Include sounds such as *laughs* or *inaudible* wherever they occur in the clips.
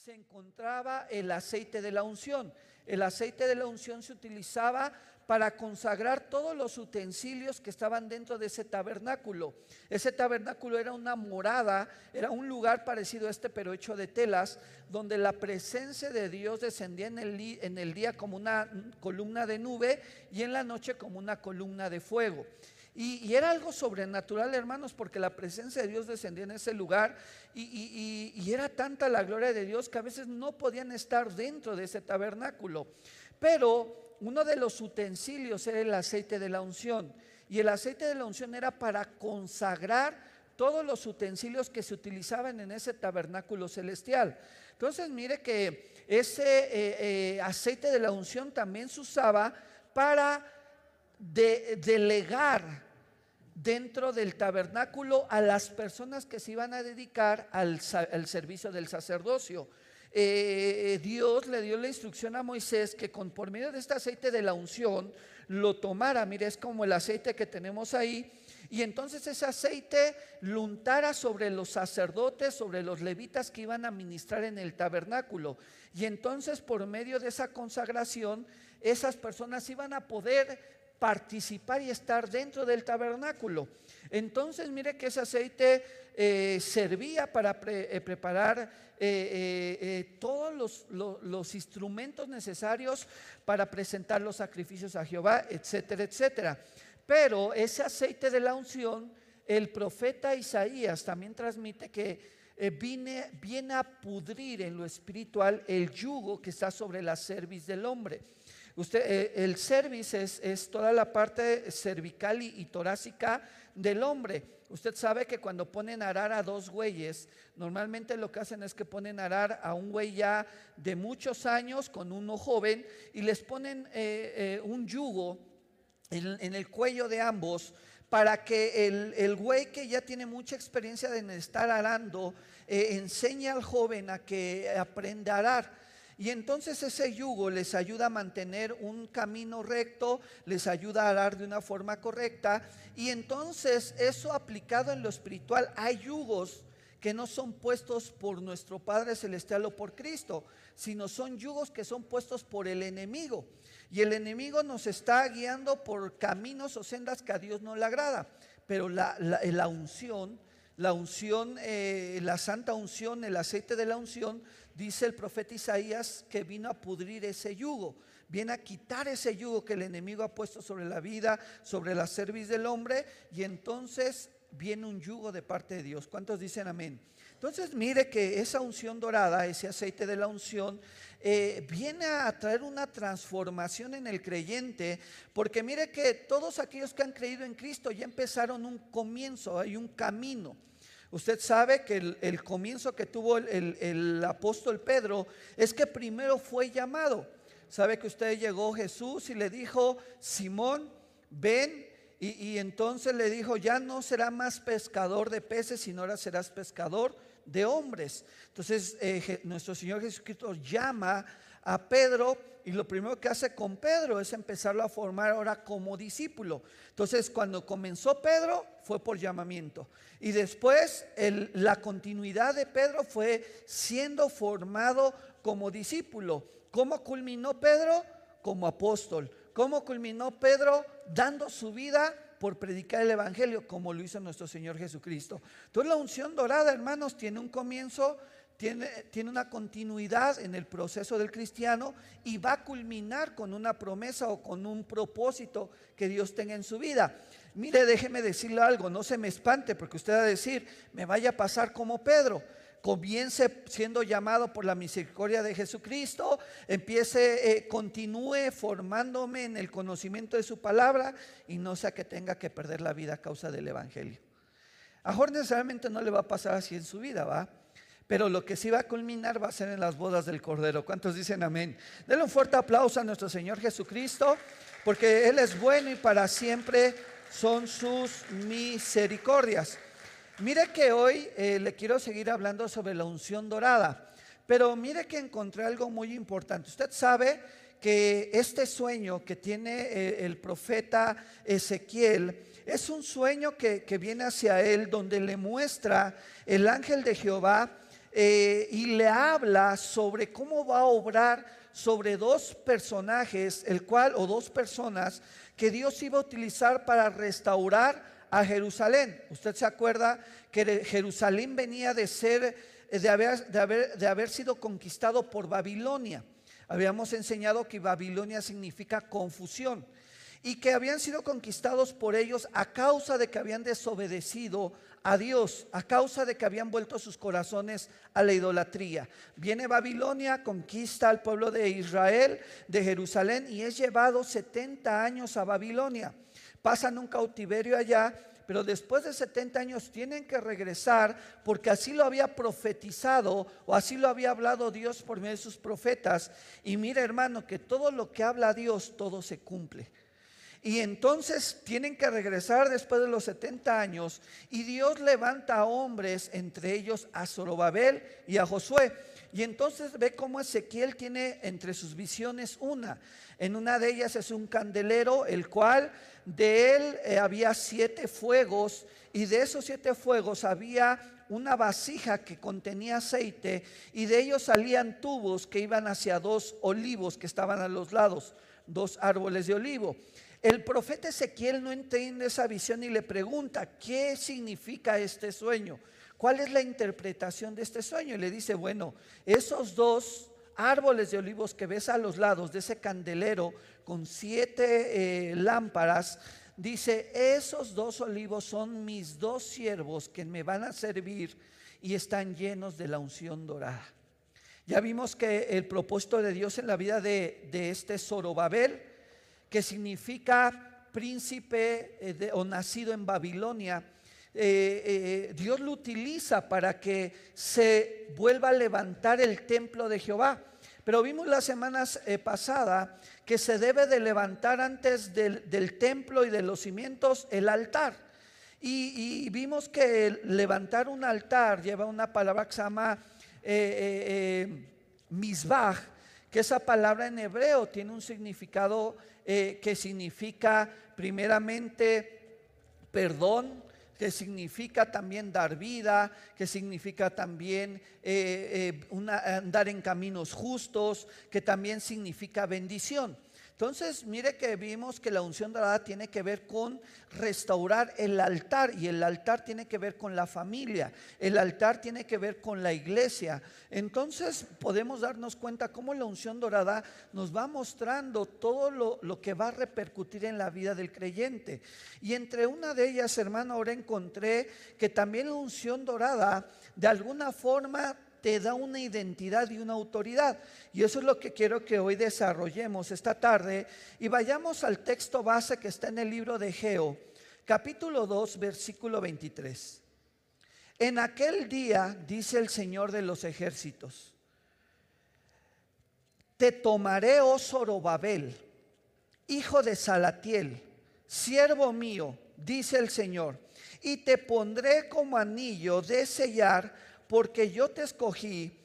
se encontraba el aceite de la unción. El aceite de la unción se utilizaba para consagrar todos los utensilios que estaban dentro de ese tabernáculo. Ese tabernáculo era una morada, era un lugar parecido a este, pero hecho de telas, donde la presencia de Dios descendía en el, en el día como una columna de nube y en la noche como una columna de fuego. Y, era algo sobrenatural, hermanos, porque la presencia de Dios descendía en ese lugar y, era tanta la gloria de Dios que a veces no podían estar dentro de ese tabernáculo. Pero uno de los utensilios era el aceite de la unción. Y el aceite de la unción era para consagrar todos los utensilios que se utilizaban en ese tabernáculo celestial. Entonces mire que ese eh, eh, aceite de la unción también se usaba para delegar dentro del tabernáculo a las personas que se iban a dedicar al servicio del sacerdocio. Eh, Dios le dio la instrucción a Moisés que con, por medio de este aceite de la unción lo tomara, mire, es como el aceite que tenemos ahí, y entonces ese aceite lo untara sobre los sacerdotes, sobre los levitas que iban a ministrar en el tabernáculo. Y entonces por medio de esa consagración, esas personas iban a poder participar y estar dentro del tabernáculo. Entonces, mire que ese aceite eh, servía para eh, preparar eh, todos los, instrumentos necesarios para presentar los sacrificios a Jehová, etcétera, etcétera. Pero ese aceite de la unción, el profeta Isaías también transmite que viene, viene a pudrir en lo espiritual el yugo que está sobre la cerviz del hombre. Usted, eh, el cervix es, toda la parte cervical y, torácica del hombre. Usted sabe que cuando ponen arar a dos güeyes, normalmente lo que hacen es que ponen arar a un güey ya de muchos años con uno joven y les ponen eh, eh, un yugo en, el cuello de ambos para que el, el, güey que ya tiene mucha experiencia de estar arando enseñe al joven a que aprenda a arar. Y entonces ese yugo les ayuda a mantener un camino recto, les ayuda a arar de una forma correcta. Y entonces eso aplicado en lo espiritual, hay yugos que no son puestos por nuestro Padre Celestial o por Cristo, sino son yugos que son puestos por el enemigo. Y el enemigo nos está guiando por caminos o sendas que a Dios no le agrada. Pero la, la unción, la unción, eh, la santa unción, el aceite de la unción, dice el profeta Isaías que vino a pudrir ese yugo, viene a quitar ese yugo que el enemigo ha puesto sobre la vida, sobre la cerviz del hombre, y entonces viene un yugo de parte de Dios. ¿Cuántos dicen amén? Entonces mire que esa unción dorada, ese aceite de la unción, eh, viene a traer una transformación en el creyente, porque mire que todos aquellos que han creído en Cristo ya empezaron un comienzo, hay un camino. Usted sabe que el, comienzo que tuvo el, apóstol Pedro es que primero fue llamado. Sabe que usted llegó Jesús y le dijo, Simón, ven. Y, entonces le dijo, ya no será más pescador de peces, sino ahora serás pescador de hombres. Entonces eh, nuestro Señor Jesucristo llama a Pedro y lo primero que hace con Pedro es empezarlo a formar ahora como discípulo. Entonces, cuando comenzó Pedro fue por llamamiento. Y después la continuidad de Pedro fue siendo formado como discípulo. ¿Cómo culminó Pedro? Como apóstol. ¿Cómo culminó Pedro? Dando su vida por predicar el Evangelio, como lo hizo nuestro Señor Jesucristo. Entonces la unción dorada, hermanos, tiene un comienzo tiene, una continuidad en el proceso del cristiano y va a culminar con una promesa o con un propósito que Dios tenga en su vida. Mire, déjeme decirle algo, no se me espante porque usted va a decir, me vaya a pasar como Pedro. Comience siendo llamado por la misericordia de Jesucristo, empiece, eh, continúe formándome en el conocimiento de su palabra y no sea que tenga que perder la vida a causa del Evangelio. A Jorge necesariamente no le va a pasar así en su vida, ¿va? pero lo que sí va a culminar va a ser en las bodas del Cordero. ¿Cuántos dicen amén? Denle un fuerte aplauso a nuestro Señor Jesucristo, porque Él es bueno y para siempre son sus misericordias. Mire que hoy eh, le quiero seguir hablando sobre la unción dorada, pero mire que encontré algo muy importante. Usted sabe que este sueño que tiene eh, el profeta Ezequiel es un sueño que, que viene hacia él donde le muestra el ángel de Jehová eh, y le habla sobre cómo va a obrar sobre dos personajes, el cual, o dos personas que Dios iba a utilizar para restaurar a Jerusalén. Usted se acuerda que Jerusalén venía de ser, de haber, de haber, de haber sido conquistado por Babilonia. Habíamos enseñado que Babilonia significa confusión y que habían sido conquistados por ellos a causa de que habían desobedecido a Dios, a causa de que habían vuelto sus corazones a la idolatría. Viene Babilonia, conquista al pueblo de Israel, de Jerusalén, y es llevado 70 años a Babilonia. Pasan un cautiverio allá pero después de 70 años tienen que regresar porque así lo había profetizado o así lo había hablado Dios por medio de sus profetas. Y mira hermano, que todo lo que habla Dios, todo se cumple. Y entonces tienen que regresar después de los 70 años y Dios levanta a hombres, entre ellos a Zorobabel y a Josué. Y entonces ve cómo Ezequiel tiene entre sus visiones una. En una de ellas es un candelero, el cual de él eh, había siete fuegos y de esos siete fuegos había una vasija que contenía aceite y de ellos salían tubos que iban hacia dos olivos que estaban a los lados, dos árboles de olivo. El profeta Ezequiel no entiende esa visión y le pregunta, ¿qué significa este sueño? ¿Cuál es la interpretación de este sueño? Y le dice, bueno, esos dos árboles de olivos que ves a los lados de ese candelero con siete eh, lámparas, dice, esos dos olivos son mis dos siervos que me van a servir y están llenos de la unción dorada. Ya vimos que el propósito de Dios en la vida de, este Zorobabel, que significa príncipe eh, o nacido en Babilonia, eh, Dios lo utiliza para que se vuelva a levantar el templo de Jehová. Pero vimos las semanas eh, pasadas que se debe de levantar antes del, templo y de los cimientos el altar. Y, vimos que levantar un altar lleva una palabra que se llama eh, eh, misbah, que esa palabra en hebreo tiene un significado que significa primeramente perdón, que significa también dar vida, que significa también eh, eh, andar en caminos justos, que también significa bendición. Entonces, mire que vimos que la unción dorada tiene que ver con restaurar el altar y el altar tiene que ver con la familia, el altar tiene que ver con la iglesia. Entonces, podemos darnos cuenta cómo la unción dorada nos va mostrando todo lo, lo que va a repercutir en la vida del creyente. Y entre una de ellas, hermano, ahora encontré que también la unción dorada, de alguna forma, te da una identidad y una autoridad. Y eso es lo que quiero que hoy desarrollemos esta tarde y vayamos al texto base que está en el libro de Geo, capítulo 2, versículo 23. En aquel día, dice el Señor de los ejércitos, te tomaré, oh Zorobabel, hijo de Salatiel, siervo mío, dice el Señor, y te pondré como anillo de sellar porque yo te escogí,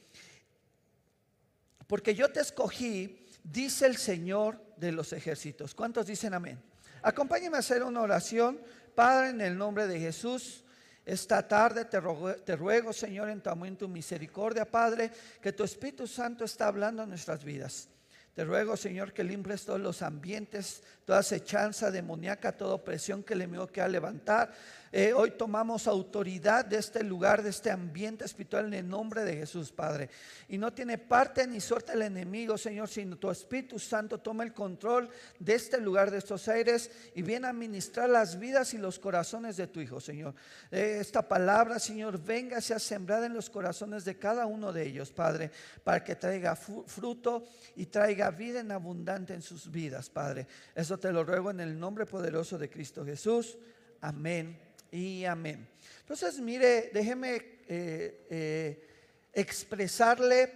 porque yo te escogí, dice el Señor de los ejércitos. ¿Cuántos dicen amén? Acompáñenme a hacer una oración. Padre, en el nombre de Jesús, esta tarde te ruego, Señor, en tu amor, en tu misericordia, Padre, que tu Espíritu Santo está hablando en nuestras vidas. Te ruego, Señor, que limpies todos los ambientes, toda acechanza demoníaca, toda opresión que le mío que a levantar. Eh, hoy tomamos autoridad de este lugar, de este ambiente espiritual en el nombre de Jesús, Padre. Y no tiene parte ni suerte el enemigo, Señor, sino tu Espíritu Santo toma el control de este lugar, de estos aires, y viene a ministrar las vidas y los corazones de tu Hijo, Señor. Eh, esta palabra, Señor, venga, sea sembrada en los corazones de cada uno de ellos, Padre, para que traiga fruto y traiga vida en abundante en sus vidas, Padre. Eso te lo ruego en el nombre poderoso de Cristo Jesús. Amén y amén. Entonces, mire, déjeme eh, eh, expresarle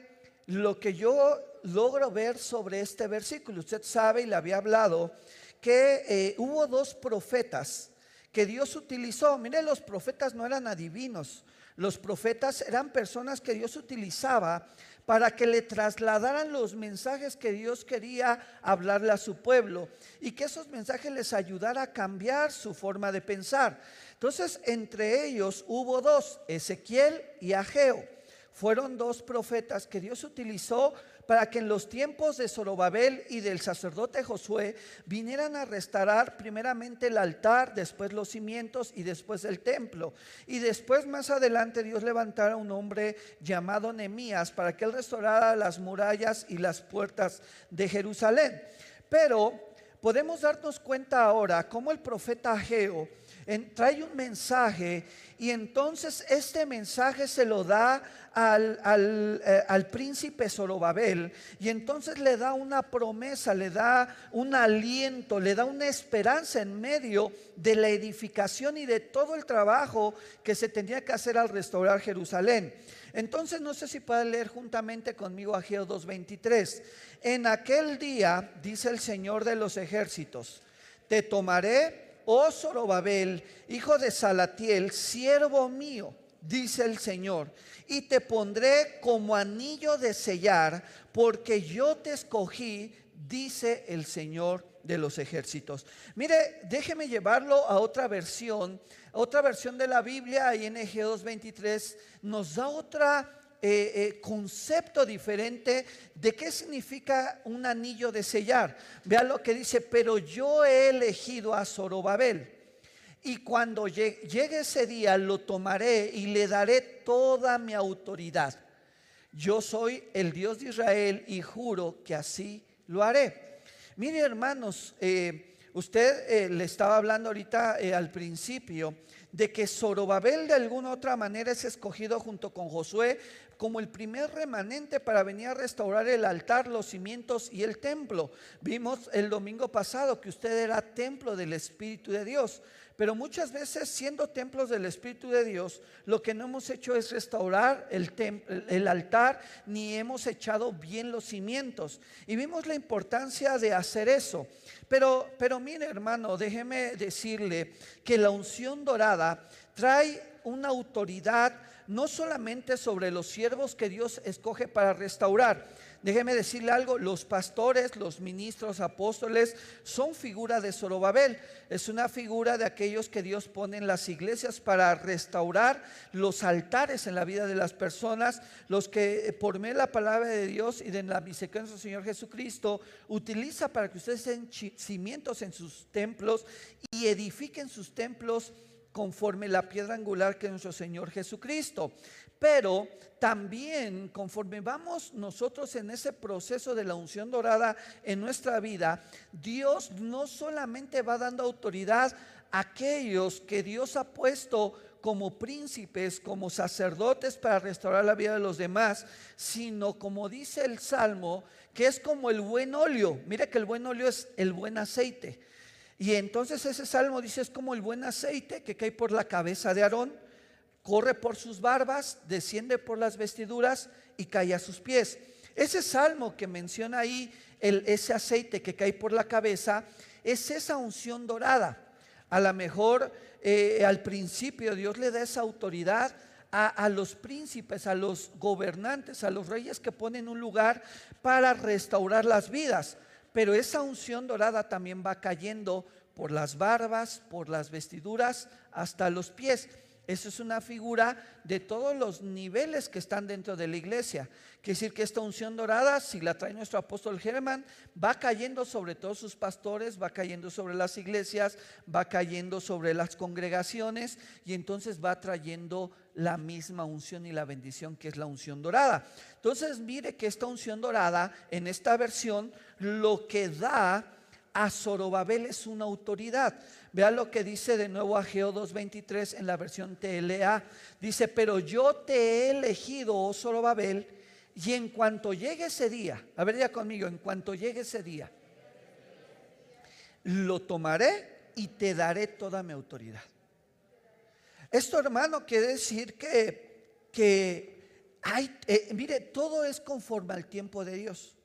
lo que yo logro ver sobre este versículo. Usted sabe y le había hablado que eh, hubo dos profetas que Dios utilizó. Mire, los profetas no eran adivinos. Los profetas eran personas que Dios utilizaba para que le trasladaran los mensajes que Dios quería hablarle a su pueblo y que esos mensajes les ayudara a cambiar su forma de pensar. Entonces, entre ellos hubo dos, Ezequiel y Ageo. fueron dos profetas que Dios utilizó para que en los tiempos de Zorobabel y del sacerdote Josué vinieran a restaurar primeramente el altar, después los cimientos y después el templo. Y después más adelante Dios levantara un hombre llamado Nemías para que él restaurara las murallas y las puertas de Jerusalén. Pero podemos darnos cuenta ahora cómo el profeta Ageo trae un mensaje y entonces este mensaje se lo da al, eh, al, príncipe Zorobabel y entonces le da una promesa, le da un aliento, le da una esperanza en medio de la edificación y de todo el trabajo que se tendría que hacer al restaurar Jerusalén. Entonces no sé si pueden leer juntamente conmigo Ageo 2.23. En aquel día, dice el Señor de los ejércitos, te tomaré oh Zorobabel, hijo de Salatiel, siervo mío, dice el Señor, y te pondré como anillo de sellar, porque yo te escogí, dice el Señor de los ejércitos. Mire, déjeme llevarlo a otra versión. Otra versión de la Biblia, Egeo 2.23, nos da otra eh, eh, concepto diferente de qué significa un anillo de sellar. Vea lo que dice, pero yo he elegido a Zorobabel. Y cuando llegue ese día lo tomaré y le daré toda mi autoridad. Yo soy el Dios de Israel y juro que así lo haré. Mire hermanos, eh, usted le estaba hablando ahorita al principio de que Zorobabel de alguna otra manera es escogido junto con Josué como el primer remanente para venir a restaurar el altar, los cimientos y el templo. Vimos el domingo pasado que usted era templo del Espíritu de Dios. Pero muchas veces siendo templos del Espíritu de Dios, lo que no hemos hecho es restaurar el, altar ni hemos echado bien los cimientos. Y vimos la importancia de hacer eso. Pero, pero mire hermano, déjeme decirle que la unción dorada trae una autoridad no solamente sobre los siervos que Dios escoge para restaurar. Déjeme decirle algo, los pastores, los ministros, apóstoles son figura de Zorobabel. Es una figura de aquellos que Dios pone en las iglesias para restaurar los altares en la vida de las personas, los que eh, por medio de la palabra de Dios y de la misericordia del Señor Jesucristo utiliza para que ustedes den cimientos en sus templos y edifiquen sus templos conforme la piedra angular que es nuestro Señor Jesucristo. Pero también conforme vamos nosotros en ese proceso de la unción dorada en nuestra vida, Dios no solamente va dando autoridad a aquellos que Dios ha puesto como príncipes, como sacerdotes para restaurar la vida de los demás, sino como dice el Salmo, que es como el buen óleo. Mire que el buen óleo es el buen aceite. Y entonces ese salmo dice es como el buen aceite que cae por la cabeza de Aarón, corre por sus barbas, desciende por las vestiduras y cae a sus pies. Ese salmo que menciona ahí, el, ese aceite que cae por la cabeza, es esa unción dorada. A lo mejor eh, al principio Dios le da esa autoridad a, a, los príncipes, a los gobernantes, a los reyes que ponen un lugar para restaurar las vidas pero esa unción dorada también va cayendo por las barbas, por las vestiduras, hasta los pies. Eso es una figura de todos los niveles que están dentro de la iglesia. Quiere decir que esta unción dorada, si la trae nuestro apóstol Germán, va cayendo sobre todos sus pastores, va cayendo sobre las iglesias, va cayendo sobre las congregaciones y entonces va trayendo la misma unción y la bendición que es la unción dorada. Entonces mire que esta unción dorada en esta versión lo que da a Zorobabel es una autoridad. Vea lo que dice de nuevo Ageo 2.23 en la versión TLA. Dice, pero yo te he elegido, oh Zorobabel, y en cuanto llegue ese día, a ver ya conmigo, en cuanto llegue ese día, lo tomaré y te daré toda mi autoridad. Esto, hermano, quiere decir que, que hay, eh, mire, todo es conforme al tiempo de Dios.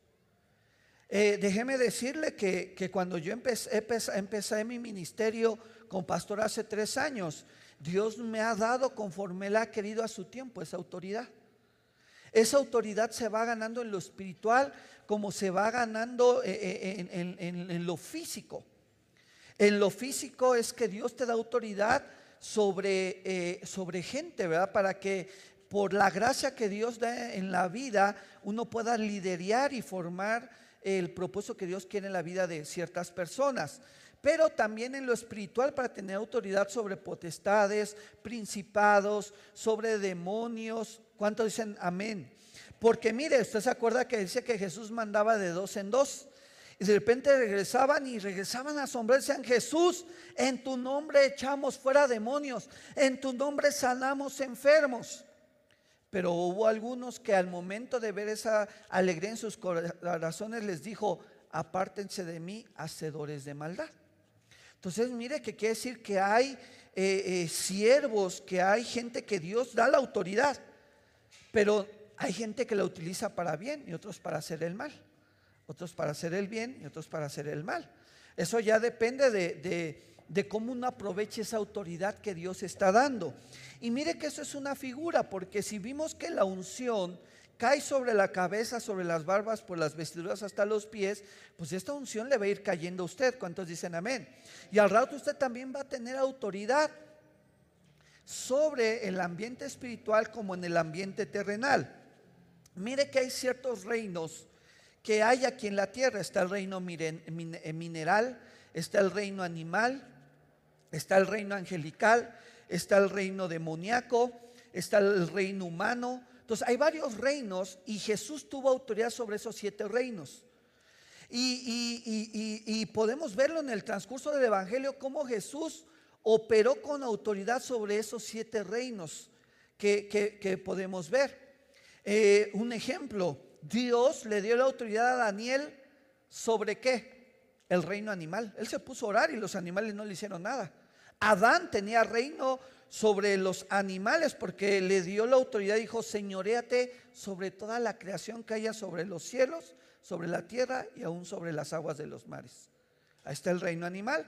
Eh, déjeme decirle que, cuando yo empecé, empecé, mi ministerio con pastor hace tres años, Dios me ha dado conforme Él ha querido a su tiempo esa autoridad. Esa autoridad se va ganando en lo espiritual como se va ganando eh, eh, en, en, lo físico. En lo físico es que Dios te da autoridad sobre, sobre gente, ¿verdad? Para que por la gracia que Dios da en la vida, uno pueda liderar y formar el propósito que Dios quiere en la vida de ciertas personas pero también en lo espiritual para tener autoridad sobre potestades, principados, sobre demonios. ¿Cuántos dicen amén? Porque mire, usted se acuerda que dice que Jesús mandaba de dos en dos. Y de repente regresaban y regresaban a asombrarse en Jesús, en tu nombre echamos fuera demonios, en tu nombre sanamos enfermos. Pero hubo algunos que al momento de ver esa alegría en sus corazones les dijo, apártense de mí, hacedores de maldad. Entonces, mire que quiere decir que hay eh, eh, siervos, que hay gente que Dios da la autoridad, pero hay gente que la utiliza para bien y otros para hacer el mal. Otros para hacer el bien y otros para hacer el mal. Eso ya depende de, de cómo uno aproveche esa autoridad que Dios está dando. Y mire que eso es una figura, porque si vimos que la unción cae sobre la cabeza, sobre las barbas, por las vestiduras hasta los pies, pues esta unción le va a ir cayendo a usted. ¿Cuántos dicen amén? Y al rato usted también va a tener autoridad sobre el ambiente espiritual como en el ambiente terrenal. Mire que hay ciertos reinos que hay aquí en la tierra. Está el reino eh, mineral, está el reino animal, está el reino angelical, está el reino demoníaco, está el reino humano, entonces hay varios reinos y Jesús tuvo autoridad sobre esos siete reinos. Y, podemos verlo en el transcurso del Evangelio cómo Jesús operó con autoridad sobre esos siete reinos que, podemos ver. Eh, un ejemplo, Dios le dio la autoridad a Daniel sobre qué? El reino animal. Él se puso a orar y los animales no le hicieron nada. Adán tenía reino sobre los animales, porque le dio la autoridad, dijo, señoreate sobre toda la creación que haya sobre los cielos, sobre la tierra y aún sobre las aguas de los mares. Ahí está el reino animal.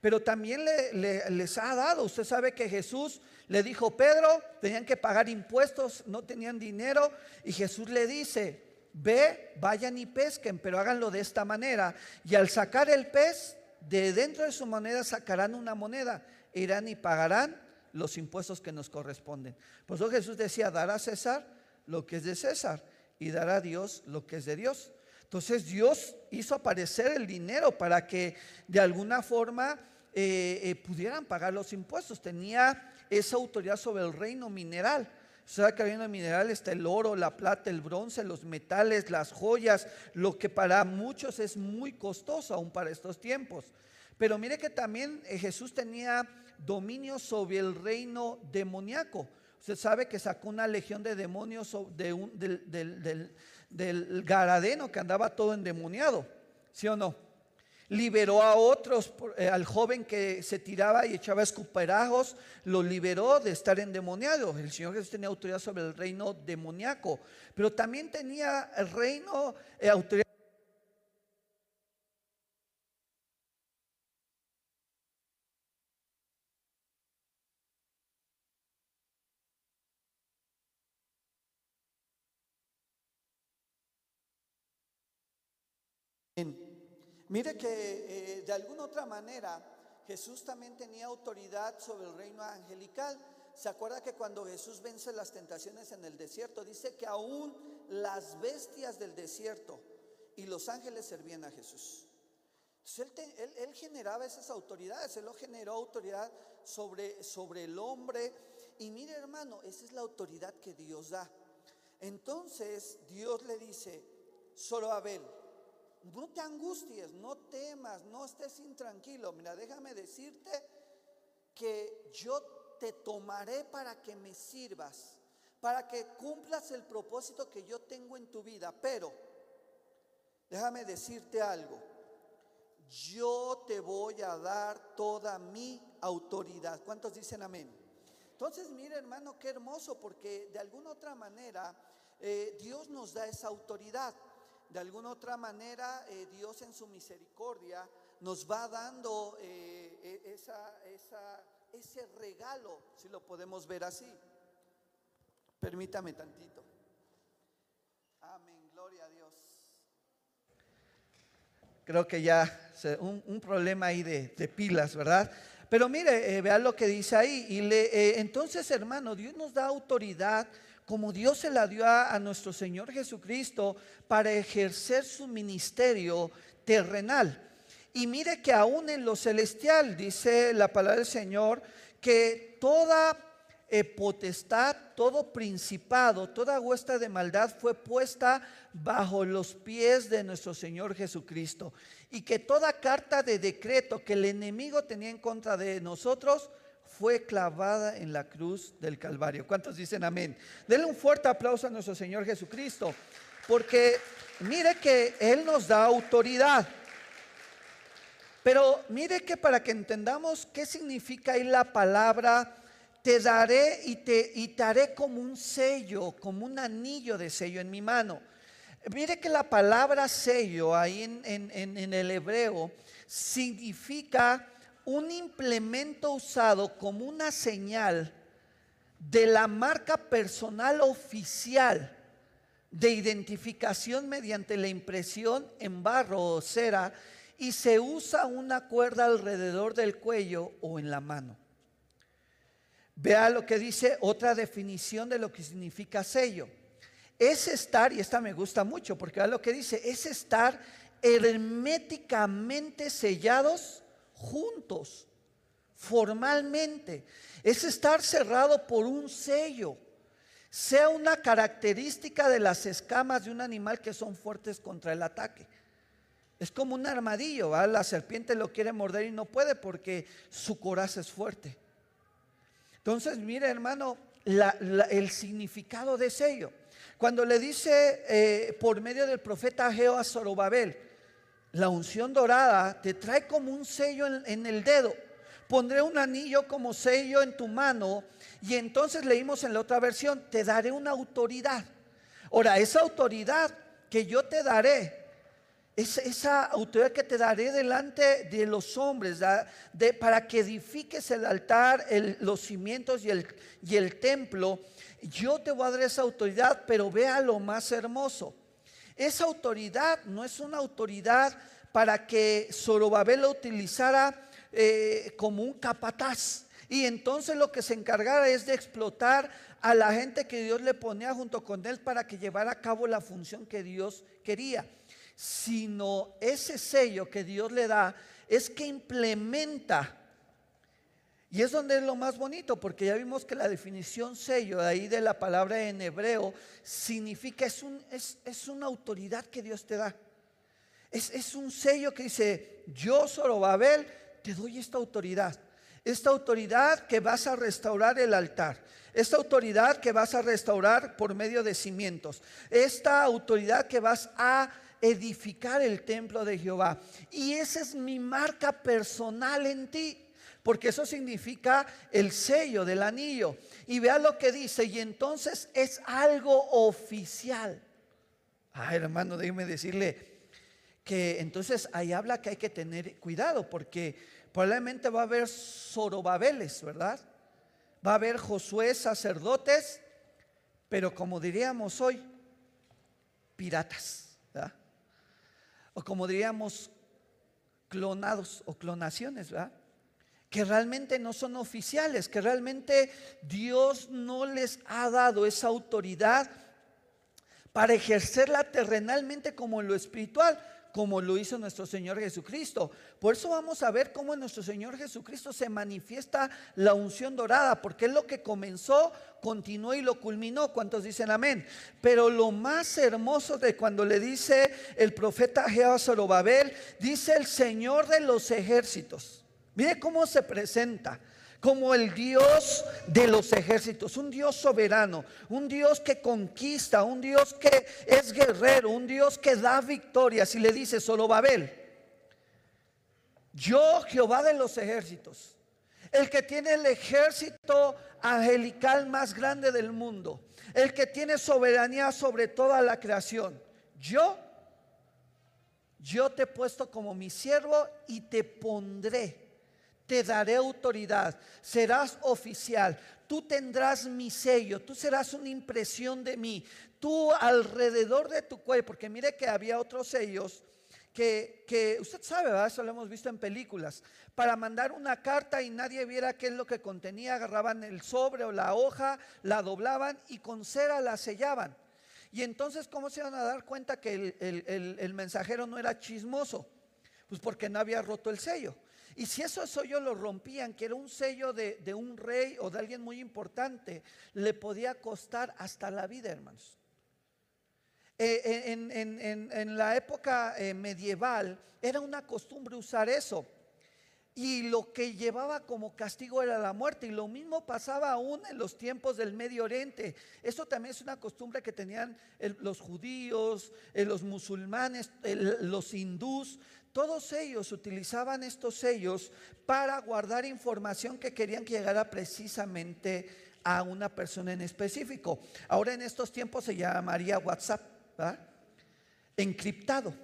Pero también les ha dado, usted sabe que Jesús le dijo, Pedro, tenían que pagar impuestos, no tenían dinero, y Jesús le dice, ve, vayan y pesquen, pero háganlo de esta manera. Y al sacar el pez, de dentro de su moneda sacarán una moneda, irán y pagarán los impuestos que nos corresponden. Por eso Jesús decía, dará a César lo que es de César y dará a Dios lo que es de Dios. Entonces Dios hizo aparecer el dinero para que de alguna forma eh, eh, pudieran pagar los impuestos. Tenía esa autoridad sobre el reino mineral. Sabe que el mineral está el oro, la plata, el bronce, los metales, las joyas, lo que para muchos es muy costoso aún para estos tiempos. Pero mire que también eh, Jesús tenía dominio sobre el reino demoníaco. Usted sabe que sacó una legión de demonios del, del, Garadeno que andaba todo endemoniado, ¿sí o no? Liberó a otros, eh, al joven que se tiraba y echaba escuperajos, lo liberó de estar endemoniado. El Señor Jesús tenía autoridad sobre el reino demoníaco, pero también tenía el reino, eh, autoridad Mire que eh, de alguna otra manera Jesús también tenía autoridad sobre el reino angelical. ¿Se acuerda que cuando Jesús vence las tentaciones en el desierto, dice que aún las bestias del desierto y los ángeles servían a Jesús? él, generaba esas autoridades, él lo generó autoridad sobre, sobre el hombre. Y mire hermano, esa es la autoridad que Dios da. Entonces Dios le dice, solo Abel, no te angusties, no temas, no estés intranquilo. Mira, déjame decirte que yo te tomaré para que me sirvas, para que cumplas el propósito que yo tengo en tu vida. Pero, déjame decirte algo, yo te voy a dar toda mi autoridad. ¿Cuántos dicen amén? Entonces, mire hermano, qué hermoso, porque de alguna otra manera eh, Dios nos da esa autoridad de alguna otra manera eh, Dios en su misericordia nos va dando eh, e, ese regalo, si lo podemos ver así. Permítame tantito. Amén, gloria a Dios. Creo que ya un, problema ahí de, pilas, ¿verdad? Pero mire, eh, vean lo que dice ahí. Y le, entonces, hermano, Dios nos da autoridad como Dios se la dio a, nuestro Señor Jesucristo para ejercer su ministerio terrenal. Y mire que aún en lo celestial, dice la palabra del Señor, que toda eh, potestad, todo principado, toda huesta de maldad fue puesta bajo los pies de nuestro Señor Jesucristo. Y que toda carta de decreto que el enemigo tenía en contra de nosotros fue clavada en la cruz del Calvario. ¿Cuántos dicen amén? Denle un fuerte aplauso a nuestro Señor Jesucristo, porque mire que Él nos da autoridad. Pero mire que para que entendamos qué significa ahí la palabra, te daré y te, y haré como un sello, como un anillo de sello en mi mano. Mire que la palabra sello ahí en, en el hebreo significa un implemento usado como una señal de la marca personal oficial de identificación mediante la impresión en barro o cera y se usa una cuerda alrededor del cuello o en la mano. Vea lo que dice otra definición de lo que significa sello. Es estar, y esta me gusta mucho porque vea lo que dice, es estar herméticamente sellados juntos, formalmente. Es estar cerrado por un sello. Sea una característica de las escamas de un animal que son fuertes contra el ataque. Es como un armadillo, la serpiente lo quiere morder y no puede porque su coraza es fuerte. Entonces, mire hermano, el significado de sello. Cuando le dice eh, por medio del profeta Ageo a Zorobabel, la unción dorada te trae como un sello en el dedo. Pondré un anillo como sello en tu mano y entonces leímos en la otra versión, te daré una autoridad. Ahora, esa autoridad que yo te daré esa autoridad que te daré delante de los hombres, de, para que edifiques el altar, los cimientos y el, y el templo, yo te voy a dar esa autoridad, pero vea lo más hermoso. Esa autoridad no es una autoridad para que Zorobabel lo utilizara eh, como un capataz. Y entonces lo que se encargara es de explotar a la gente que Dios le ponía junto con él para que llevara a cabo la función que Dios quería sino ese sello que Dios le da es que implementa. Y es donde es lo más bonito, porque ya vimos que la definición sello de ahí de la palabra en hebreo significa, es, un, es, una autoridad que Dios te da. Es, es un sello que dice, yo Zorobabel te doy esta autoridad. Esta autoridad que vas a restaurar el altar. Esta autoridad que vas a restaurar por medio de cimientos. Esta autoridad que vas a edificar el templo de Jehová. Y esa es mi marca personal en ti. Porque eso significa el sello del anillo. Y vea lo que dice. Y entonces es algo oficial. Ay, hermano, déjeme decirle que entonces ahí habla que hay que tener cuidado. Porque probablemente va a haber Zorobabeles, ¿verdad? Va a haber Josué sacerdotes. Pero como diríamos hoy, piratas o como diríamos, clonados o clonaciones, ¿verdad? Que realmente no son oficiales, que realmente Dios no les ha dado esa autoridad para ejercerla terrenalmente como lo espiritual, como lo hizo nuestro Señor Jesucristo. Por eso vamos a ver cómo en nuestro Señor Jesucristo se manifiesta la unción dorada, porque es lo que comenzó, continuó y lo culminó. ¿Cuántos dicen amén? Pero lo más hermoso de cuando le dice el profeta Jehová Zorobabel, dice el Señor de los ejércitos. Mire cómo se presenta como el Dios de los ejércitos, un Dios soberano, un Dios que conquista, un Dios que es guerrero, un Dios que da victorias. Y le dice solo Babel, yo Jehová de los ejércitos, el que tiene el ejército angelical más grande del mundo, el que tiene soberanía sobre toda la creación, yo, yo te he puesto como mi siervo y te pondré te daré autoridad, serás oficial, tú tendrás mi sello, tú serás una impresión de mí, tú alrededor de tu cuello, porque mire que había otros sellos que, que usted sabe, eso lo hemos visto en películas, para mandar una carta y nadie viera qué es lo que contenía, agarraban el sobre o la hoja, la doblaban y con cera la sellaban. Y entonces, ¿cómo se iban a dar cuenta que el- el- el mensajero no era chismoso? Pues porque no había roto el sello. Y si eso sello lo rompían, que era un sello de, de un rey o de alguien muy importante, le podía costar hasta la vida, hermanos. Eh, en, en- en- en la época eh, medieval era una costumbre usar eso. Y lo que llevaba como castigo era la muerte. Y lo mismo pasaba aún en los tiempos del Medio Oriente. Eso también es una costumbre que tenían los judíos, eh, los musulmanes, los hindús. Todos ellos utilizaban estos sellos para guardar información que querían que llegara precisamente a una persona en específico. Ahora en estos tiempos se llamaría WhatsApp, ¿verdad? encriptado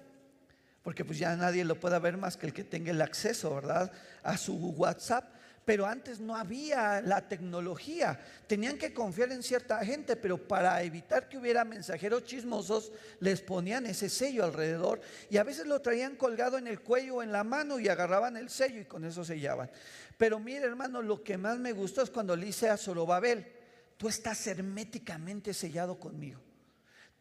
porque pues ya nadie lo puede ver más que el que tenga el acceso, ¿verdad? A su WhatsApp. Pero antes no había la tecnología, tenían que confiar en cierta gente, pero para evitar que hubiera mensajeros chismosos, les ponían ese sello alrededor y a veces lo traían colgado en el cuello o en la mano y agarraban el sello y con eso sellaban. Pero mire hermano, lo que más me gustó es cuando le hice a Zorobabel, tú estás herméticamente sellado conmigo.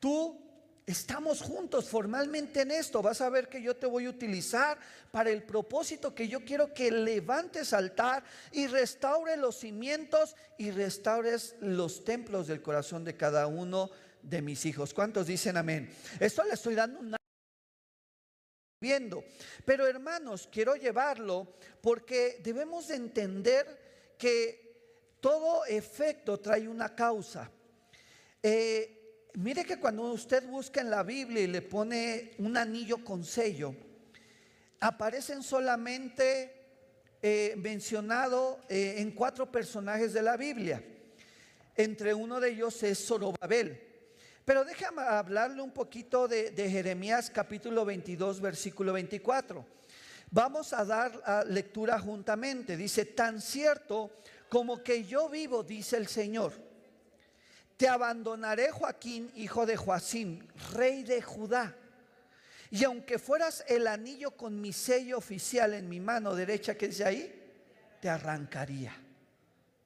Tú estamos juntos formalmente en esto. Vas a ver que yo te voy a utilizar para el propósito que yo quiero que levantes altar y restaure los cimientos y restaures los templos del corazón de cada uno de mis hijos. ¿Cuántos dicen amén? Esto le estoy dando una viendo. Pero hermanos, quiero llevarlo porque debemos de entender que todo efecto trae una causa. Eh, mire que cuando usted busca en la Biblia y le pone un anillo con sello, aparecen solamente eh, mencionado eh, en cuatro personajes de la Biblia. Entre uno de ellos es Zorobabel. Pero déjame hablarle un poquito de, Jeremías capítulo 22, versículo 24. Vamos a dar ah, lectura juntamente. Dice, tan cierto como que yo vivo, dice el Señor, te abandonaré Joaquín, hijo de Joacín, rey de Judá. Y aunque fueras el anillo con mi sello oficial en mi mano derecha, que dice ahí, te arrancaría.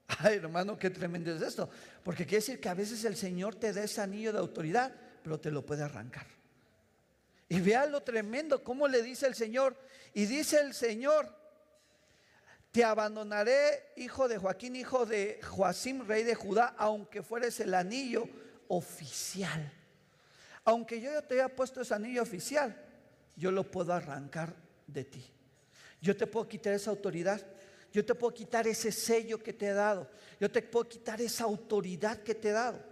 Ay, hermano, qué tremendo es esto. Porque quiere decir que a veces el Señor te da ese anillo de autoridad, pero te lo puede arrancar. Y vea lo tremendo, cómo le dice el Señor. Y dice el Señor, te abandonaré, hijo de Joaquín, hijo de Joacim, rey de Judá, aunque fueres el anillo oficial. Aunque yo te haya puesto ese anillo oficial, yo lo puedo arrancar de ti. Yo te puedo quitar esa autoridad. Yo te puedo quitar ese sello que te he dado. Yo te puedo quitar esa autoridad que te he dado.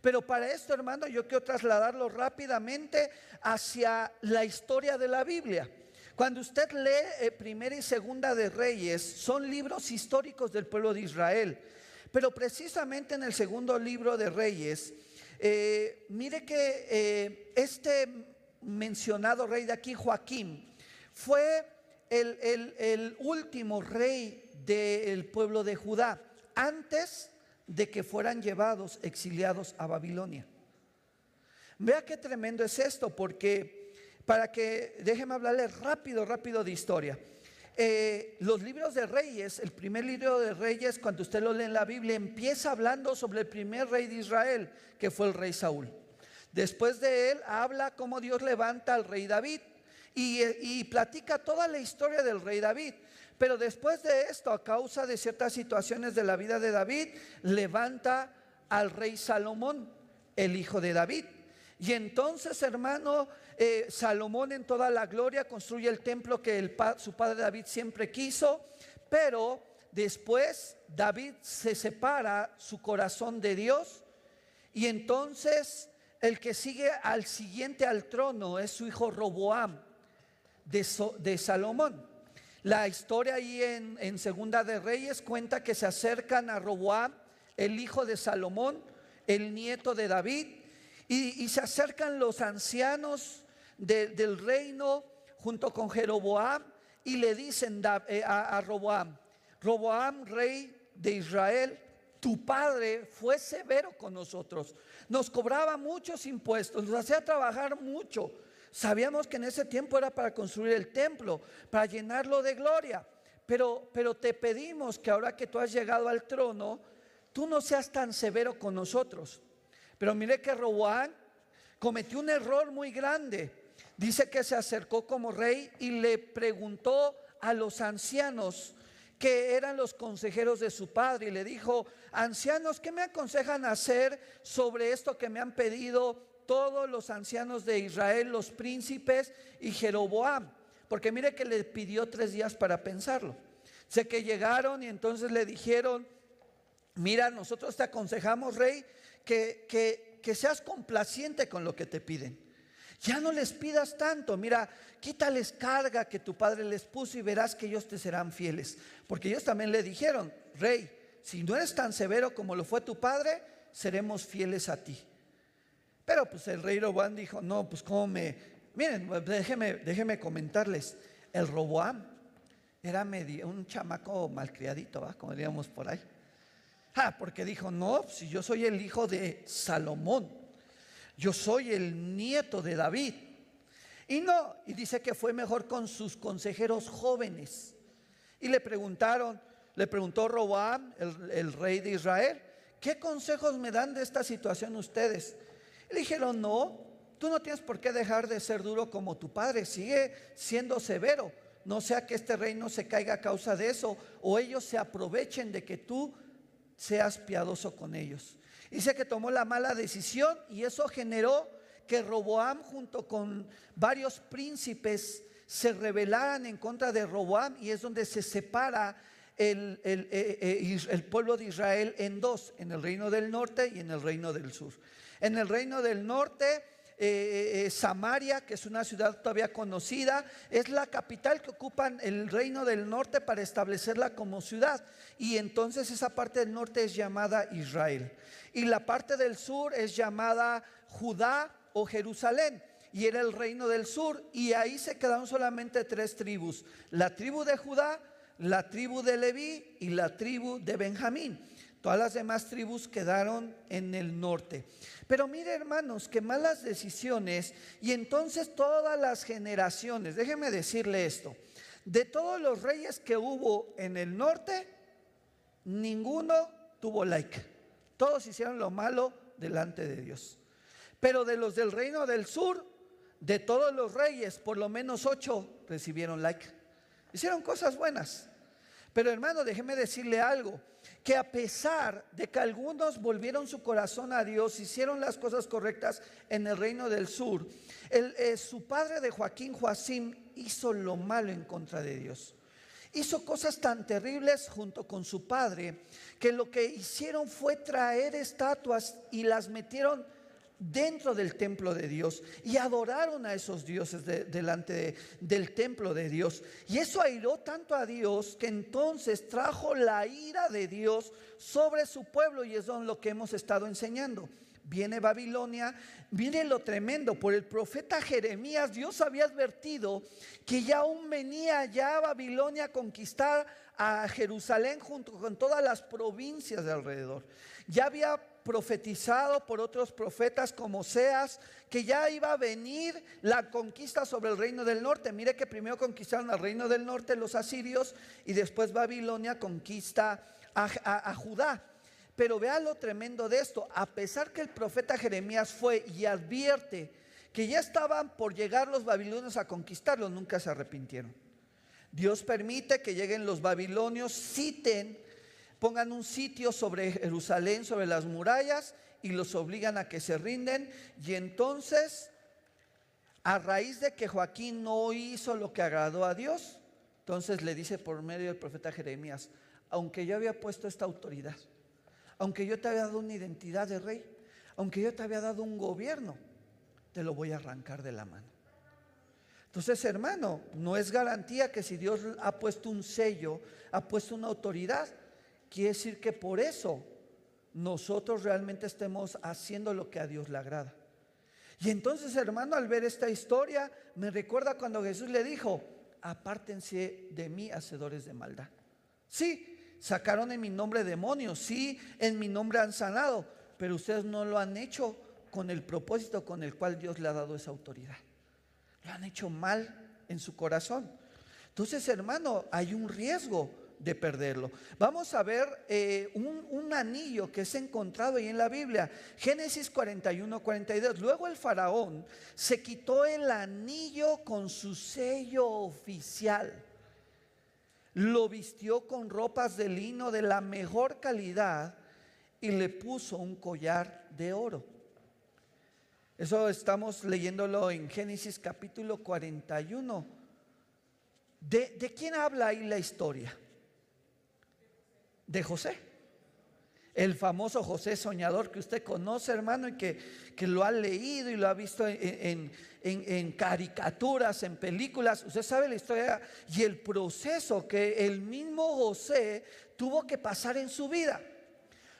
Pero para esto, hermano, yo quiero trasladarlo rápidamente hacia la historia de la Biblia. Cuando usted lee eh, Primera y Segunda de Reyes, son libros históricos del pueblo de Israel. Pero precisamente en el segundo libro de Reyes, eh, mire que eh, este mencionado rey de aquí, Joaquín, fue el, último rey del pueblo de Judá, antes de que fueran llevados, exiliados a Babilonia. Vea qué tremendo es esto, porque para que, déjeme hablarle rápido, rápido de historia. Eh, los libros de reyes, el primer libro de reyes, cuando usted lo lee en la Biblia, empieza hablando sobre el primer rey de Israel, que fue el rey Saúl. Después de él habla cómo Dios levanta al rey David y, eh, y platica toda la historia del rey David. Pero después de esto, a causa de ciertas situaciones de la vida de David, levanta al rey Salomón, el hijo de David. Y entonces, hermano, eh, Salomón en toda la gloria construye el templo que su padre David siempre quiso, pero después David se separa su corazón de Dios y entonces el que sigue al siguiente al trono es su hijo Roboam de, Salomón. La historia ahí en Segunda de Reyes cuenta que se acercan a Roboam, el hijo de Salomón, el nieto de David, y, se acercan los ancianos de- del reino junto con Jeroboam y le dicen eh, a, a Roboam, Roboam, rey de Israel, tu padre fue severo con nosotros, nos cobraba muchos impuestos, nos hacía trabajar mucho. Sabíamos que en ese tiempo era para construir el templo, para llenarlo de gloria. Pero, pero te pedimos que ahora que tú has llegado al trono, tú no seas tan severo con nosotros. Pero mire que Roboán cometió un error muy grande. Dice que se acercó como rey y le preguntó a los ancianos que eran los consejeros de su padre y le dijo, ancianos, ¿qué me aconsejan hacer sobre esto que me han pedido todos los ancianos de Israel, los príncipes y Jeroboam? Porque mire que le pidió tres días para pensarlo. Sé que llegaron y entonces le dijeron, mira, nosotros te aconsejamos, rey, que, que, seas complaciente con lo que te piden. Ya no les pidas tanto, mira, quítales carga que tu padre les puso y verás que ellos te serán fieles. Porque ellos también le dijeron, rey, si no eres tan severo como lo fue tu padre, seremos fieles a ti. Pero pues el rey Roboam dijo, no, pues cómo me... Miren, déjeme, déjeme comentarles, el Roboam era medio, un chamaco malcriadito, ¿va? como diríamos por ahí. Ah, porque dijo, no, si yo soy el hijo de Salomón, yo soy el nieto de David. Y no, y dice que fue mejor con sus consejeros jóvenes. Y le preguntaron, le preguntó Roboam, el, el, rey de Israel, ¿qué consejos me dan de esta situación ustedes? Le dijeron, no, tú no tienes por qué dejar de ser duro como tu padre, sigue siendo severo. No sea que este reino se caiga a causa de eso o ellos se aprovechen de que tú seas piadoso con ellos. Dice que tomó la mala decisión y eso generó que Roboam junto con varios príncipes se rebelaran en contra de Roboam y es donde se separa el, el, eh, eh, el, pueblo de Israel en dos, en el reino del norte y en el reino del sur. En el reino del norte eh, eh, Samaria, que es una ciudad todavía conocida, es la capital que ocupan el reino del norte para establecerla como ciudad. Y entonces esa parte del norte es llamada Israel. Y la parte del sur es llamada Judá o Jerusalén. Y era el reino del sur. Y ahí se quedaron solamente tres tribus. La tribu de Judá, la tribu de Leví y la tribu de Benjamín. Todas las demás tribus quedaron en el norte. Pero mire hermanos, que malas decisiones y entonces todas las generaciones, déjeme decirle esto, de todos los reyes que hubo en el norte, ninguno tuvo like. Todos hicieron lo malo delante de Dios. Pero de los del reino del sur, de todos los reyes, por lo menos ocho recibieron like. Hicieron cosas buenas. Pero hermano, déjeme decirle algo que a pesar de que algunos volvieron su corazón a Dios, hicieron las cosas correctas en el reino del sur, eh, su padre de Joaquín Joacim hizo lo malo en contra de Dios. Hizo cosas tan terribles junto con su padre que lo que hicieron fue traer estatuas y las metieron dentro del templo de Dios y adoraron a esos dioses delante del templo de Dios. Y eso airó tanto a Dios que entonces trajo la ira de Dios sobre su pueblo y es lo que hemos estado enseñando. Viene Babilonia, viene lo tremendo. Por el profeta Jeremías, Dios había advertido que ya aún venía ya Babilonia a conquistar a Jerusalén junto con todas las provincias de alrededor. Ya había profetizado por otros profetas como Seas, que ya iba a venir la conquista sobre el reino del norte. Mire que primero conquistaron al reino del norte los asirios y después Babilonia conquista a, Judá. Pero vea lo tremendo de esto, a pesar que el profeta Jeremías fue y advierte que ya estaban por llegar los babilonios a conquistarlos, nunca se arrepintieron. Dios permite que lleguen los babilonios, citen pongan un sitio sobre Jerusalén, sobre las murallas, y los obligan a que se rinden. Y entonces, a raíz de que Joaquín no hizo lo que agradó a Dios, entonces le dice por medio del profeta Jeremías, aunque yo había puesto esta autoridad, aunque yo te había dado una identidad de rey, aunque yo te había dado un gobierno, te lo voy a arrancar de la mano. Entonces, hermano, no es garantía que si Dios ha puesto un sello, ha puesto una autoridad, Quiere decir que por eso nosotros realmente estemos haciendo lo que a Dios le agrada. Y entonces, hermano, al ver esta historia, me recuerda cuando Jesús le dijo, apártense de mí, hacedores de maldad. Sí, sacaron en mi nombre demonios, sí, en mi nombre han sanado, pero ustedes no lo han hecho con el propósito con el cual Dios le ha dado esa autoridad. lo han hecho mal en su corazón. Entonces, hermano, hay un riesgo de perderlo. Vamos a ver eh, un, anillo que es encontrado ahí en la Biblia, Génesis 41, 42. Luego el faraón se quitó el anillo con su sello oficial, lo vistió con ropas de lino de la mejor calidad y le puso un collar de oro. Eso estamos leyéndolo en Génesis capítulo 41. ¿De, ¿De quién habla ahí la historia? De José. El famoso José soñador que usted conoce, hermano, y que, que lo ha leído y lo ha visto en, en, caricaturas, en películas. Usted sabe la historia y el proceso que el mismo José tuvo que pasar en su vida.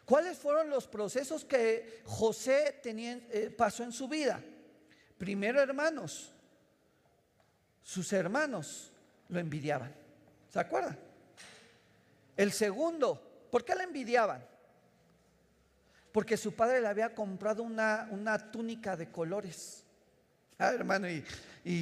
¿Cuáles fueron los procesos que José tenía, eh, pasó en su vida? Primero, hermanos, sus hermanos lo envidiaban. ¿Se acuerdan? El segundo, ¿por qué le envidiaban? Porque su padre le había comprado una, una túnica de colores. Ah, hermano, y,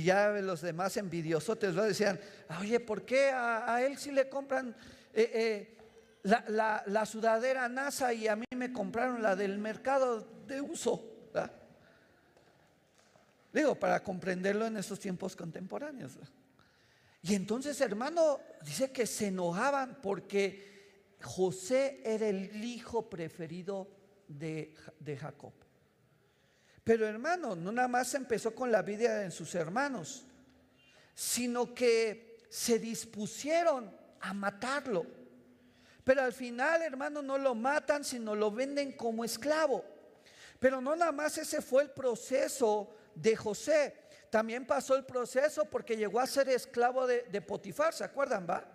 ya los demás envidiosotes lo decían, oye, ¿por qué a, él sí le compran eh, eh, la, la, sudadera NASA y a mí me compraron la del mercado de uso? Digo, para comprenderlo en estos tiempos contemporáneos. Y entonces, hermano, dice que se enojaban porque José era el hijo preferido de, Jacob. Pero hermano, no nada más empezó con la vida de sus hermanos, sino que se dispusieron a matarlo. Pero al final, hermano, no lo matan, sino lo venden como esclavo. Pero no nada más ese fue el proceso de José, también pasó el proceso porque llegó a ser esclavo de, Potifar, ¿se acuerdan, va?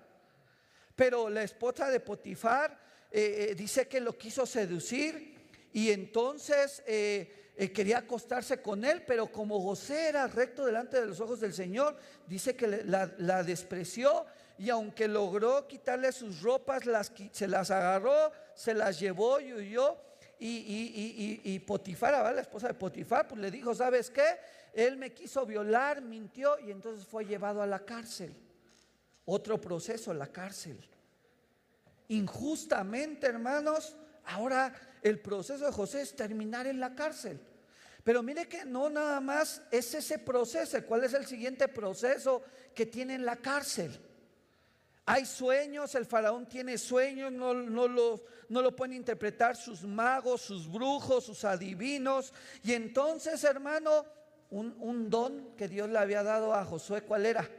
Pero la esposa de Potifar eh, eh, dice que lo quiso seducir y entonces eh, quería acostarse con él, pero como José era recto delante de los ojos del Señor, dice que la, despreció y aunque logró quitarle sus ropas, se las agarró, se las llevó y huyó. Y, Potifar, la esposa de Potifar, pues le dijo, ¿sabes qué? Él me quiso violar, mintió y entonces fue llevado a la cárcel. Otro proceso, la cárcel. Injustamente, hermanos, ahora el proceso de José es terminar en la cárcel. Pero mire que no nada más es ese proceso. ¿Cuál es el siguiente proceso que tiene en la cárcel? Hay sueños, el faraón tiene sueños, no, lo, no lo pueden interpretar sus magos, sus brujos, sus adivinos. Y entonces, hermano, un, don que Dios le había dado a Josué, ¿cuál era?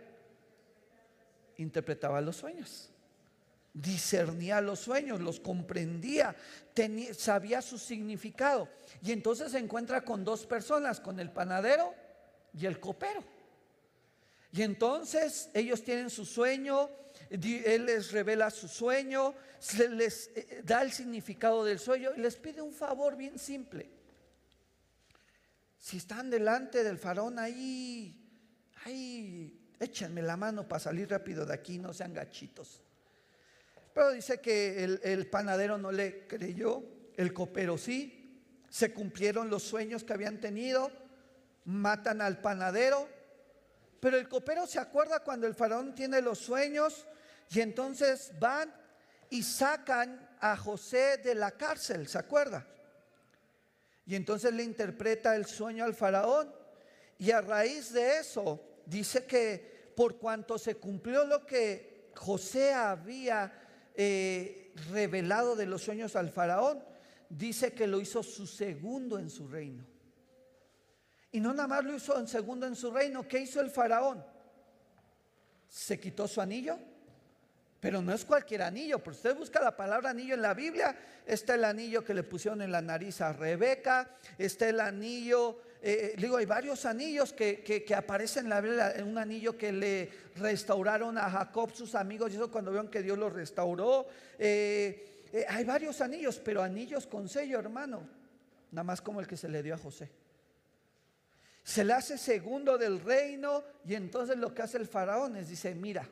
Interpretaba los sueños discernía los sueños, los comprendía, sabía su significado. Y entonces se encuentra con dos personas, con el panadero y el copero. Y entonces ellos tienen su sueño, él les revela su sueño, les eh, da el significado del sueño y les pide un favor bien simple. Si están delante del faraón ahí, ahí, échenme la mano para salir rápido de aquí, no sean gachitos. Pero dice que el panadero no le creyó, el copero sí, se cumplieron los sueños que habían tenido, matan al panadero, pero el copero se acuerda cuando el faraón tiene los sueños y entonces van y sacan a José de la cárcel, ¿se acuerda? Y entonces le interpreta el sueño al faraón. Y a raíz de eso dice que por cuanto se cumplió lo que José había eh, revelado de los sueños al faraón, dice que lo hizo su segundo en su reino. Y no nada más lo hizo en segundo en su reino, ¿qué hizo el faraón? Se quitó su anillo, pero no es cualquier anillo, porque usted busca la palabra anillo en la Biblia, está el anillo que le pusieron en la nariz a Rebeca, está el anillo, eh, digo, hay varios anillos que, aparecen en la Biblia, un anillo que le restauraron a Jacob, sus amigos, y eso cuando vieron que Dios lo restauró. Eh, eh, hay varios anillos, pero anillos con sello, hermano, nada más como el que se le dio a José. Se le hace segundo del reino y entonces lo que hace el faraón es, dice, mira,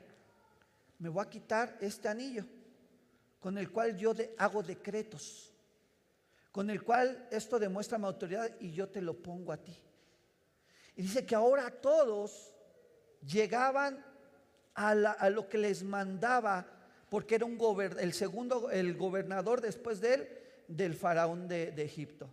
me voy a quitar este anillo con el cual yo hago decretos, con el cual esto demuestra mi autoridad y yo te lo pongo a ti. Y dice que ahora todos llegaban a, lo que les mandaba, porque era un el segundo, el gobernador después de él, del faraón de, Egipto.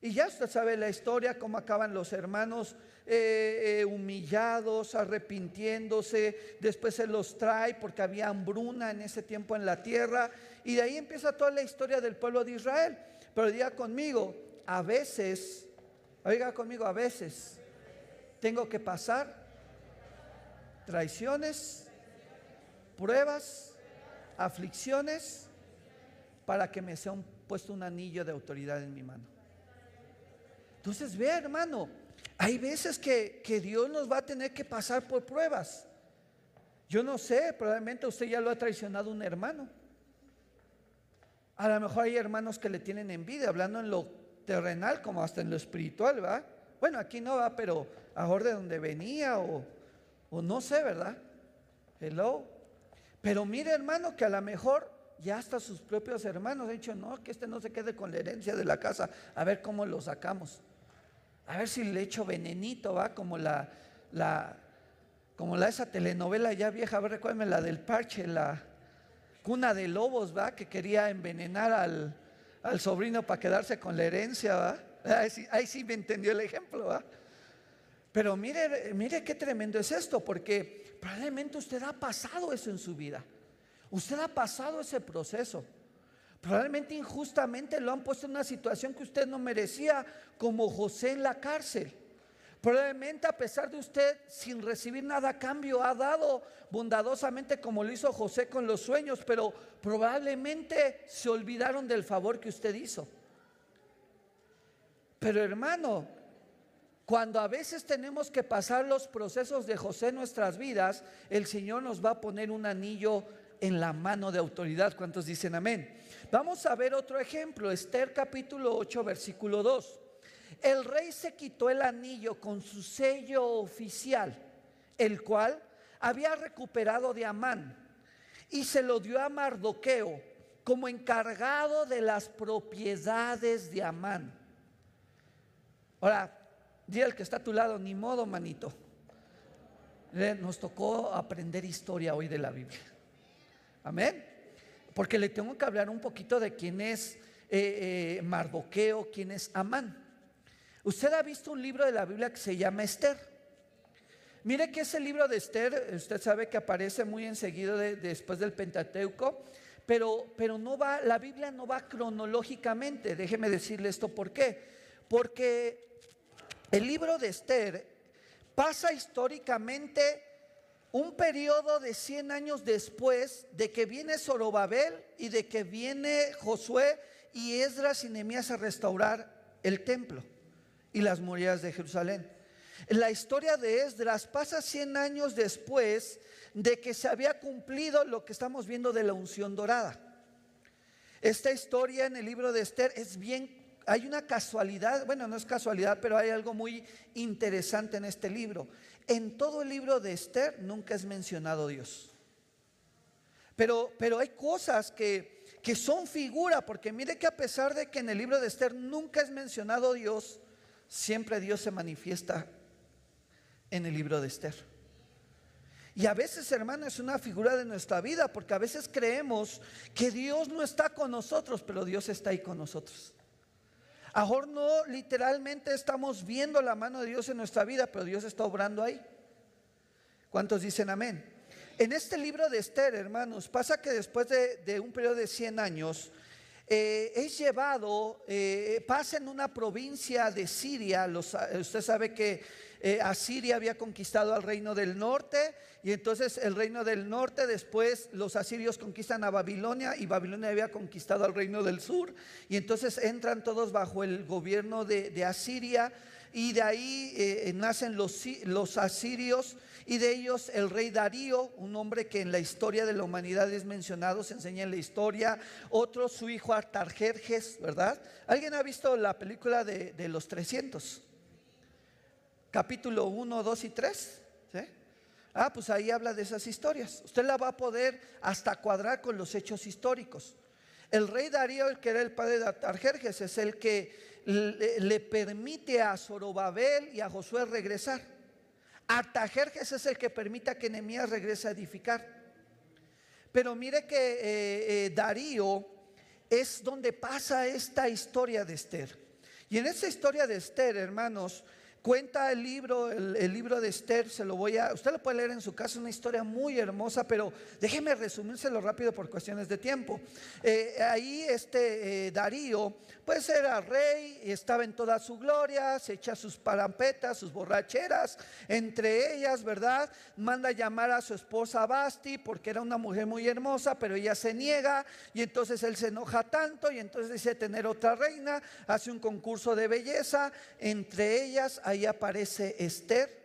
Y ya usted sabe la historia, cómo acaban los hermanos eh, eh, humillados, arrepintiéndose, después se los trae porque había hambruna en ese tiempo en la tierra, y de ahí empieza toda la historia del pueblo de Israel. Pero diga conmigo, a veces, oiga conmigo, a veces tengo que pasar traiciones, pruebas, aflicciones, para que me sea puesto un anillo de autoridad en mi mano. Entonces, ve hermano, hay veces que, que Dios nos va a tener que pasar por pruebas. Yo no sé, probablemente usted ya lo ha traicionado un hermano. A lo mejor hay hermanos que le tienen envidia, hablando en lo terrenal como hasta en lo espiritual, ¿va? Bueno, aquí no va, pero ahora de donde venía o, o no sé, ¿verdad? Hello. Pero mire, hermano, que a lo mejor ya hasta sus propios hermanos han dicho, no, que este no se quede con la herencia de la casa, a ver cómo lo sacamos. A ver si le echo venenito, va, como la, la, como la esa telenovela ya vieja, a ver, recuérdenme la del parche, la cuna de lobos, va, que quería envenenar al, al sobrino para quedarse con la herencia, va. *laughs* Ahí sí, ahí sí me entendió el ejemplo, va. Pero mire, mire qué tremendo es esto, porque probablemente usted ha pasado eso en su vida. Usted ha pasado ese proceso. Probablemente injustamente lo han puesto en una situación que usted no merecía, como José en la cárcel. Probablemente a pesar de usted, sin recibir nada a cambio, ha dado bondadosamente como lo hizo José con los sueños, pero probablemente se olvidaron del favor que usted hizo. Pero hermano, cuando a veces tenemos que pasar los procesos de José en nuestras vidas, el Señor nos va a poner un anillo en la mano de autoridad. ¿Cuántos dicen amén? Vamos a ver otro ejemplo, Esther capítulo 8, versículo 2. El rey se quitó el anillo con su sello oficial, el cual había recuperado de Amán, y se lo dio a Mardoqueo como encargado de las propiedades de Amán. Ahora, Dile al que está a tu lado, ni modo, manito. Nos tocó aprender historia hoy de la Biblia. Amén. Porque le tengo que hablar un poquito de quién es eh, eh, Mardoqueo, quién es Amán. Usted ha visto un libro de la Biblia que se llama Esther. Mire que ese libro de Esther, usted sabe que aparece muy enseguida después del Pentateuco, pero, pero no va, la Biblia no va cronológicamente. Déjeme decirle esto por qué. Porque el libro de Esther pasa históricamente un periodo de 100 años después de que viene Zorobabel y de que viene Josué y Esdras y Nehemías a restaurar el templo y las murallas de Jerusalén. La historia de Esdras pasa 100 años después de que se había cumplido lo que estamos viendo de la unción dorada. Esta historia en el libro de Esther es bien hay una casualidad, bueno, no es casualidad, pero hay algo muy interesante en este libro. En todo el libro de Esther nunca es mencionado Dios. Pero, pero hay cosas que, que son figura, porque mire que a pesar de que en el libro de Esther nunca es mencionado Dios, siempre Dios se manifiesta en el libro de Esther. Y a veces, hermano, es una figura de nuestra vida, porque a veces creemos que Dios no está con nosotros, pero Dios está ahí con nosotros. Ahora no literalmente estamos viendo la mano de Dios en nuestra vida, pero Dios está obrando ahí. ¿Cuántos dicen amén? En este libro de Esther, hermanos, pasa que después de, un periodo de 100 años, eh, es llevado, eh, pasa en una provincia de Siria, usted sabe que eh, Asiria había conquistado al reino del norte y entonces el reino del norte, después los asirios conquistan a Babilonia y Babilonia había conquistado al reino del sur. Y entonces entran todos bajo el gobierno de, Asiria y de ahí eh, nacen los, asirios y de ellos el rey Darío, un hombre que en la historia de la humanidad es mencionado, se enseña en la historia. Otro, su hijo Artajerjes, ¿verdad? ¿Alguien ha visto la película de, de los 300? Capítulo 1, 2 y 3. ¿sí? Ah, pues ahí habla de esas historias. Usted la va a poder hasta cuadrar con los hechos históricos. El rey Darío, el que era el padre de Artajerjes, es el que le, permite a Zorobabel y a Josué regresar. Artajerjes es el que permite a que Nehemías regrese a edificar. Pero mire que eh, eh, Darío es donde pasa esta historia de Esther. Y en esta historia de Esther, hermanos, Cuenta el libro, el, libro de Esther, se lo voy a, usted lo puede leer en su casa, una historia muy hermosa, pero déjeme resumírselo rápido por cuestiones de tiempo. Eh, ahí este eh, Darío, pues era rey, y estaba en toda su gloria, se echa sus parampetas, sus borracheras, entre ellas, ¿verdad? Manda llamar a su esposa Basti, porque era una mujer muy hermosa, pero ella se niega, y entonces él se enoja tanto, y entonces dice tener otra reina, hace un concurso de belleza, entre ellas hay aparece Esther.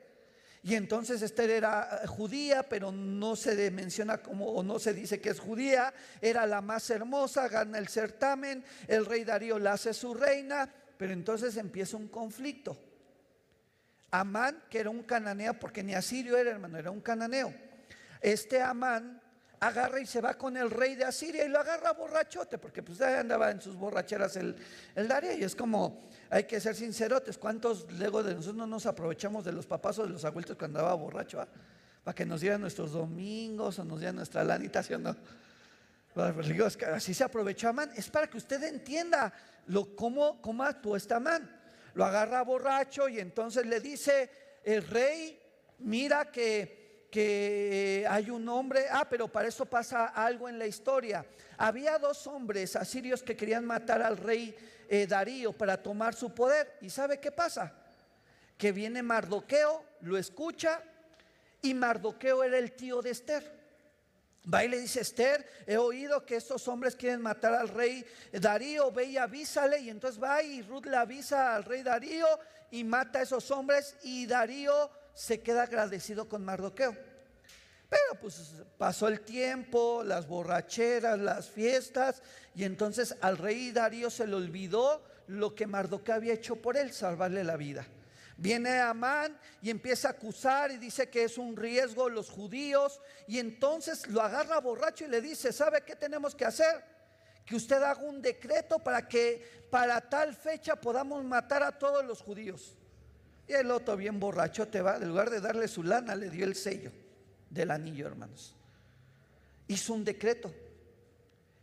Y entonces Esther era eh, judía, pero no se menciona como, o no se dice que es judía, era la más hermosa, gana el certamen, el rey Darío la hace su reina, pero entonces empieza un conflicto. Amán, que era un cananeo, porque ni asirio era hermano, era un cananeo. Este Amán agarra y se va con el rey de Asiria y lo agarra borrachote, porque pues andaba en sus borracheras el, el Darío y es como, hay que ser sincerotes, ¿cuántos luego de nosotros no nos aprovechamos de los papás o de los abuelos cuando andaba borracho? Ah? Para que nos dieran nuestros domingos o nos dieran nuestra lanita, no? Pues, así se aprovechó Amán, es para que usted entienda lo, cómo, cómo actuó esta Amán. Lo agarra borracho y entonces le dice, el rey, mira que que hay un hombre, ah, pero para eso pasa algo en la historia. Había dos hombres asirios que querían matar al rey eh, Darío para tomar su poder. ¿Y sabe qué pasa? Que viene Mardoqueo, lo escucha, y Mardoqueo era el tío de Esther. Va y le dice, Esther, he oído que estos hombres quieren matar al rey Darío, ve y avísale. Y entonces va y Ruth le avisa al rey Darío y mata a esos hombres y Darío se queda agradecido con Mardoqueo. Pero pues pasó el tiempo, las borracheras, las fiestas, y entonces al rey Darío se le olvidó lo que Mardoqueo había hecho por él, salvarle la vida. Viene Amán y empieza a acusar y dice que es un riesgo los judíos, y entonces lo agarra borracho y le dice, ¿sabe qué tenemos que hacer? Que usted haga un decreto para que para tal fecha podamos matar a todos los judíos. Y el otro bien borracho te va, en lugar de darle su lana, le dio el sello del anillo, hermanos. Hizo un decreto.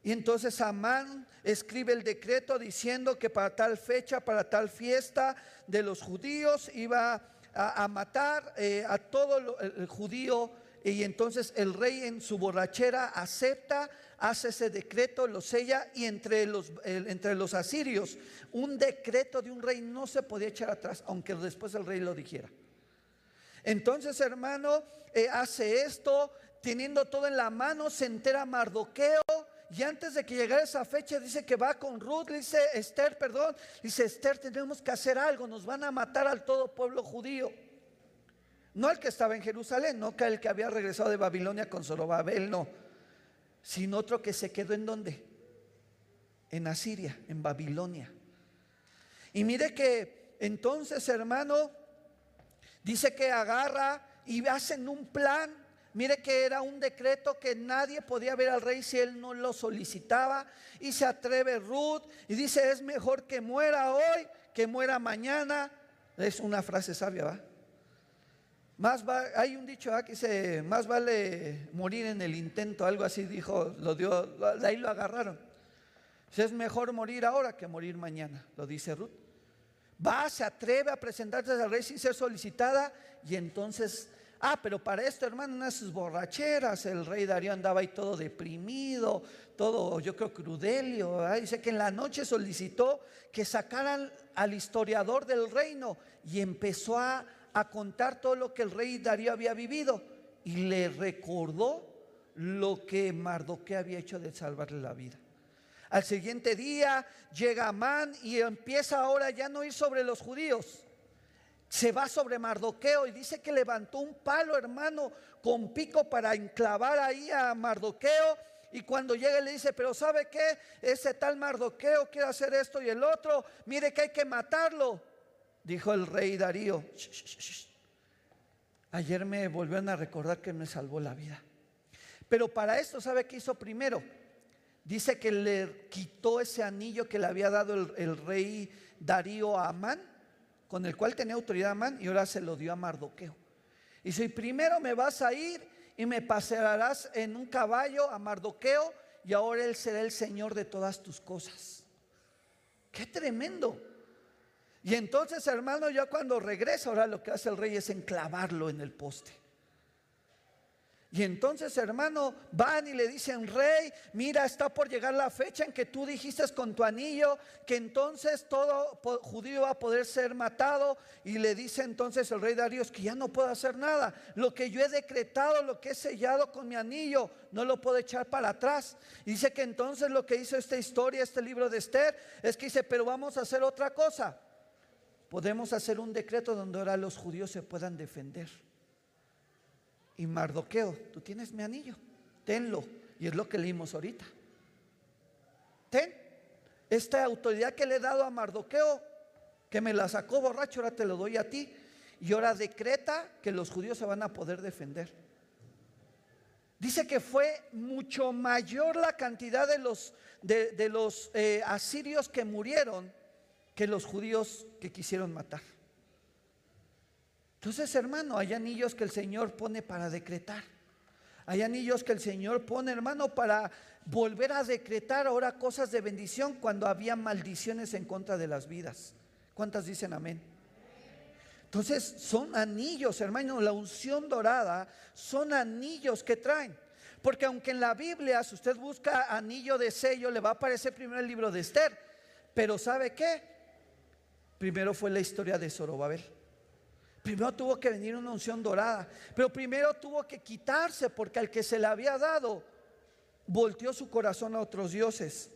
Y entonces Amán escribe el decreto diciendo que para tal fecha, para tal fiesta de los judíos, iba a, matar eh, a todo el judío. Y entonces el rey en su borrachera acepta hace ese decreto, lo sella y entre los, entre los asirios un decreto de un rey no se podía echar atrás, aunque después el rey lo dijera. Entonces, hermano, eh, hace esto, teniendo todo en la mano, se entera Mardoqueo. Y antes de que llegara esa fecha, dice que va con Ruth, dice Esther, perdón, dice Esther, tenemos que hacer algo, nos van a matar al todo pueblo judío. No el que estaba en Jerusalén, no que el que había regresado de Babilonia con Zorobabel, no sino otro que se quedó en donde? En Asiria, en Babilonia. Y mire que entonces, hermano, dice que agarra y hacen un plan. Mire que era un decreto que nadie podía ver al rey si él no lo solicitaba. Y se atreve Ruth y dice, es mejor que muera hoy que muera mañana. Es una frase sabia, ¿va? Más hay un dicho aquí, dice, más vale morir en el intento, algo así dijo, lo dio, ahí lo agarraron. Es mejor morir ahora que morir mañana, lo dice Ruth. Va, se atreve a presentarse al rey sin ser solicitada y entonces, ah, pero para esto, hermano, unas borracheras, el rey Darío andaba ahí todo deprimido, todo, yo creo, crudelio. Dice que en la noche solicitó que sacaran al historiador del reino y empezó a a contar todo lo que el rey Darío había vivido y le recordó lo que Mardoqueo había hecho de salvarle la vida. Al siguiente día llega Amán y empieza ahora ya no ir sobre los judíos. Se va sobre Mardoqueo y dice que levantó un palo, hermano, con pico para enclavar ahí a Mardoqueo. Y cuando llega le dice, pero ¿sabe qué? Ese tal Mardoqueo quiere hacer esto y el otro. Mire que hay que matarlo dijo el rey Darío, ayer me volvieron a recordar que me salvó la vida. Pero para esto, ¿sabe qué hizo primero? Dice que le quitó ese anillo que le había dado el, rey Darío a Amán, con el cual tenía autoridad Amán, y ahora se lo dio a Mardoqueo. Y si primero me vas a ir y me pasearás en un caballo a Mardoqueo, y ahora él será el Señor de todas tus cosas. Qué tremendo. Y entonces, hermano, ya cuando regresa, ahora lo que hace el rey es enclavarlo en el poste. Y entonces, hermano, van y le dicen, rey, mira, está por llegar la fecha en que tú dijiste con tu anillo que entonces todo judío va a poder ser matado. Y le dice entonces el rey Darío que ya no puedo hacer nada. Lo que yo he decretado, lo que he sellado con mi anillo, no lo puedo echar para atrás. Y dice que entonces lo que hizo esta historia, este libro de Esther, es que dice, pero vamos a hacer otra cosa. Podemos hacer un decreto donde ahora los judíos se puedan defender. Y Mardoqueo, tú tienes mi anillo, tenlo. Y es lo que leímos ahorita. Ten esta autoridad que le he dado a Mardoqueo, que me la sacó borracho, ahora te lo doy a ti. Y ahora decreta que los judíos se van a poder defender. Dice que fue mucho mayor la cantidad de los, eh, asirios que murieron que los judíos que quisieron matar. Entonces, hermano, hay anillos que el Señor pone para decretar. Hay anillos que el Señor pone, hermano, para volver a decretar ahora cosas de bendición cuando había maldiciones en contra de las vidas. ¿Cuántas dicen amén? Entonces, son anillos, hermano, la unción dorada son anillos que traen. Porque aunque en la Biblia, si usted busca anillo de sello, le va a aparecer primero el libro de Esther. Pero ¿sabe qué? Primero fue la historia de Zorobabel. Primero tuvo que venir una unción dorada, pero primero tuvo que quitarse porque al que se le había dado volteó su corazón a otros dioses.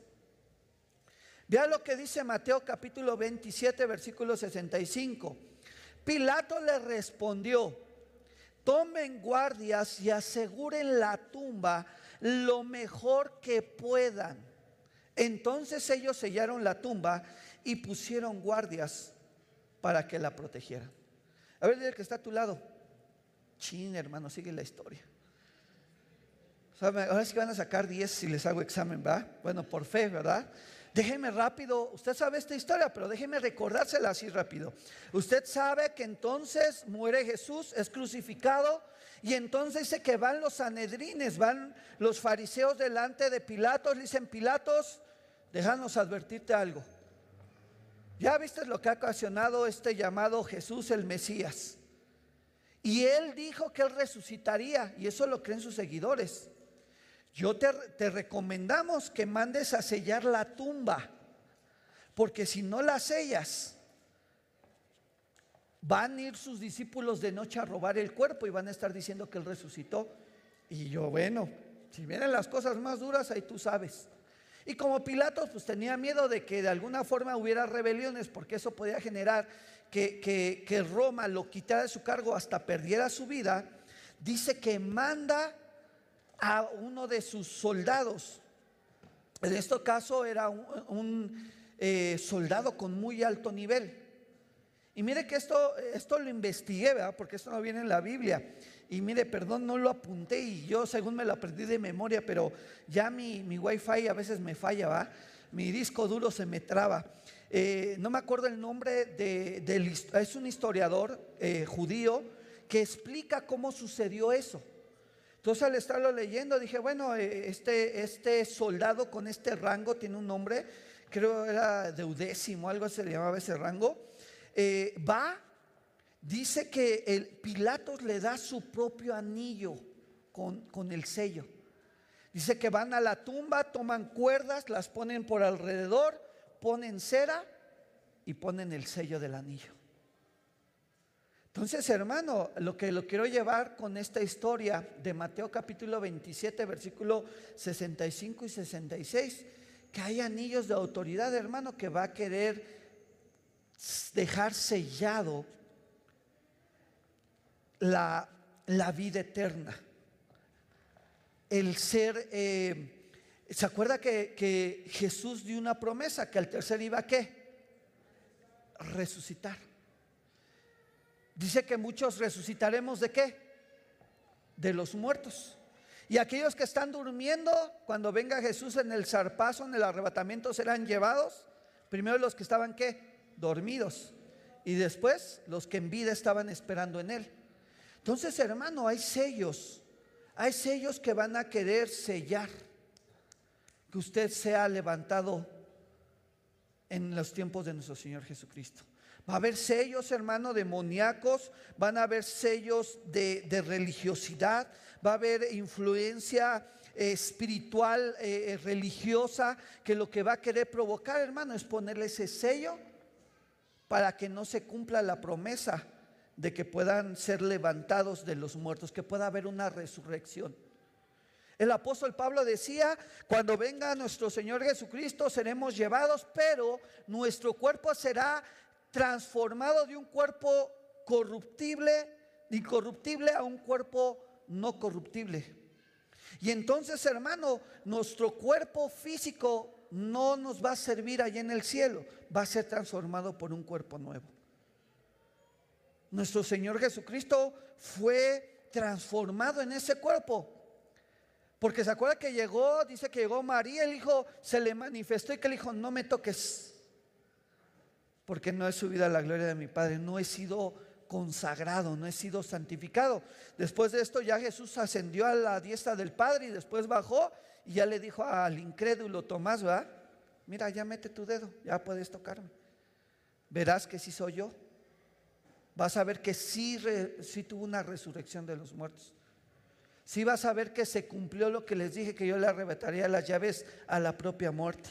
Vea lo que dice Mateo capítulo 27, versículo 65. Pilato le respondió, tomen guardias y aseguren la tumba lo mejor que puedan. Entonces ellos sellaron la tumba y pusieron guardias para que la protegieran. A ver, el que está a tu lado. Chin, hermano, sigue la historia. ahora sí que van a sacar 10 si les hago examen, ¿va? Bueno, por fe, ¿verdad? Déjeme rápido, usted sabe esta historia, pero déjeme recordársela así rápido. Usted sabe que entonces muere Jesús, es crucificado, y entonces dice que van los sanedrines, van los fariseos delante de Pilatos, le dicen, Pilatos, déjanos advertirte algo. Ya viste lo que ha ocasionado este llamado Jesús el Mesías. Y él dijo que él resucitaría, y eso lo creen sus seguidores. Yo te, te, recomendamos que mandes a sellar la tumba, porque si no la sellas, van a ir sus discípulos de noche a robar el cuerpo y van a estar diciendo que él resucitó. Y yo, bueno, si vienen las cosas más duras, ahí tú sabes. Y como Pilatos pues tenía miedo de que de alguna forma hubiera rebeliones, porque eso podía generar que, que, Roma lo quitara de su cargo hasta perdiera su vida, dice que manda a uno de sus soldados. En este caso era un, eh, soldado con muy alto nivel. Y mire que esto, esto lo investigué, ¿verdad? porque esto no viene en la Biblia. Y mire, perdón, no lo apunté y yo según me lo aprendí de memoria, pero ya mi, mi wifi a veces me falla, ¿va? Mi disco duro se me traba. Eh, no me acuerdo el nombre de, del, es un historiador eh, judío que explica cómo sucedió eso. Entonces al estarlo leyendo dije, bueno, eh, este, este soldado con este rango tiene un nombre, creo era deudécimo, algo se le llamaba ese rango, va dice que el Pilatos le da su propio anillo con, con, el sello. Dice que van a la tumba, toman cuerdas, las ponen por alrededor, ponen cera y ponen el sello del anillo. Entonces, hermano, lo que lo quiero llevar con esta historia de Mateo capítulo 27, versículo 65 y 66, que hay anillos de autoridad, hermano, que va a querer dejar sellado la, vida eterna. El ser, eh, ¿se acuerda que, Jesús dio una promesa que al tercer iba a qué? Resucitar. Dice que muchos resucitaremos de qué? De los muertos. Y aquellos que están durmiendo, cuando venga Jesús en el zarpazo, en el arrebatamiento, serán llevados. Primero los que estaban qué? Dormidos. Y después los que en vida estaban esperando en Él. Entonces, hermano, hay sellos. Hay sellos que van a querer sellar que usted sea levantado en los tiempos de nuestro Señor Jesucristo. Va a haber sellos, hermano, demoníacos, van a haber sellos de, religiosidad, va a haber influencia eh, espiritual, eh, eh, religiosa, que lo que va a querer provocar, hermano, es ponerle ese sello para que no se cumpla la promesa de que puedan ser levantados de los muertos, que pueda haber una resurrección. El apóstol Pablo decía, cuando venga nuestro Señor Jesucristo seremos llevados, pero nuestro cuerpo será transformado de un cuerpo corruptible, incorruptible a un cuerpo no corruptible. Y entonces, hermano, nuestro cuerpo físico no nos va a servir allá en el cielo, va a ser transformado por un cuerpo nuevo. Nuestro Señor Jesucristo fue transformado en ese cuerpo. Porque se acuerda que llegó, dice que llegó María, el hijo se le manifestó y que le dijo, no me toques, porque no he subido a la gloria de mi Padre, no he sido consagrado, no he sido santificado. Después de esto ya Jesús ascendió a la diestra del Padre y después bajó y ya le dijo al incrédulo Tomás, ¿verdad? Mira, ya mete tu dedo, ya puedes tocarme. Verás que sí soy yo. Vas a ver que sí, sí tuvo una resurrección de los muertos. Si vas a ver que se cumplió lo que les dije, que yo le arrebataría las llaves a la propia muerte.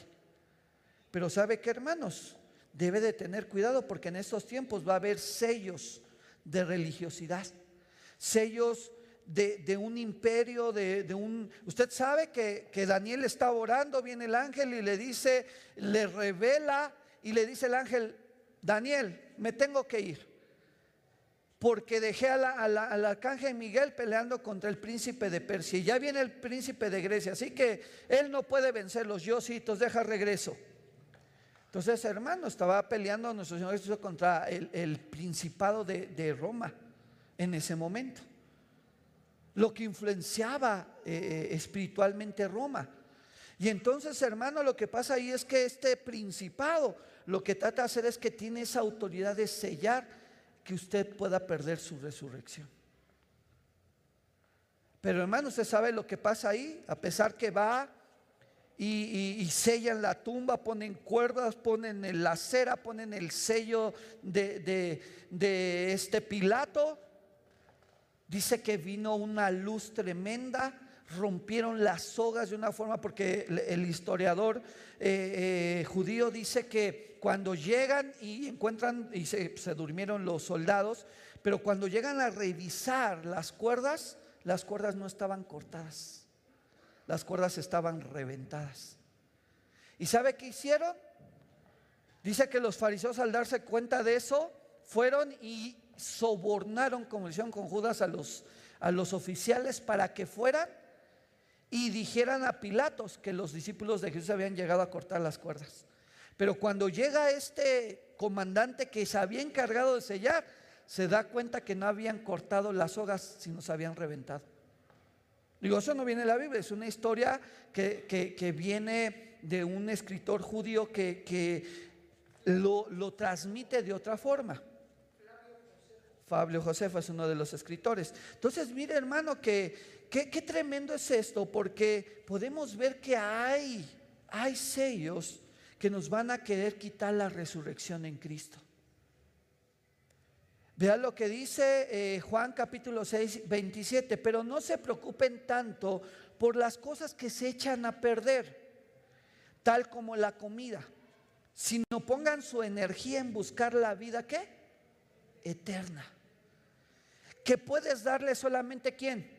Pero sabe que hermanos, debe de tener cuidado porque en estos tiempos va a haber sellos de religiosidad, sellos de, un imperio, de, un... Usted sabe que, que Daniel está orando, viene el ángel y le dice, le revela y le dice el ángel, Daniel, me tengo que ir porque dejé al arcángel Miguel peleando contra el príncipe de Persia. Y ya viene el príncipe de Grecia, así que él no puede vencerlos. Yo sí, entonces deja regreso. Entonces, hermano, estaba peleando nuestro Señor Jesús contra el, principado de, Roma en ese momento. Lo que influenciaba eh, eh, espiritualmente Roma. Y entonces, hermano, lo que pasa ahí es que este principado lo que trata de hacer es que tiene esa autoridad de sellar que usted pueda perder su resurrección. Pero hermano, usted sabe lo que pasa ahí, a pesar que va y, sellan la tumba, ponen cuerdas, ponen la cera, ponen el sello de, de este Pilato. Dice que vino una luz tremenda rompieron las sogas de una forma, porque el historiador eh, eh, judío dice que cuando llegan y encuentran, y se, durmieron los soldados, pero cuando llegan a revisar las cuerdas, las cuerdas no estaban cortadas, las cuerdas estaban reventadas. ¿Y sabe qué hicieron? Dice que los fariseos al darse cuenta de eso, fueron y sobornaron, como hicieron con Judas, a los, a los oficiales para que fueran y dijeran a Pilatos que los discípulos de Jesús habían llegado a cortar las cuerdas. Pero cuando llega este comandante que se había encargado de sellar, se da cuenta que no habían cortado las sogas, sino se habían reventado. Digo, eso no viene de la Biblia, es una historia que, viene de un escritor judío que, lo, lo transmite de otra forma. Fabio Josefa es uno de los escritores. Entonces, mire hermano, que tremendo es esto, porque podemos ver que hay, hay sellos que nos van a querer quitar la resurrección en Cristo. Vean lo que dice eh, Juan capítulo 6, 27, pero no se preocupen tanto por las cosas que se echan a perder, tal como la comida, sino pongan su energía en buscar la vida ¿qué? Eterna. Que puedes darle solamente quién?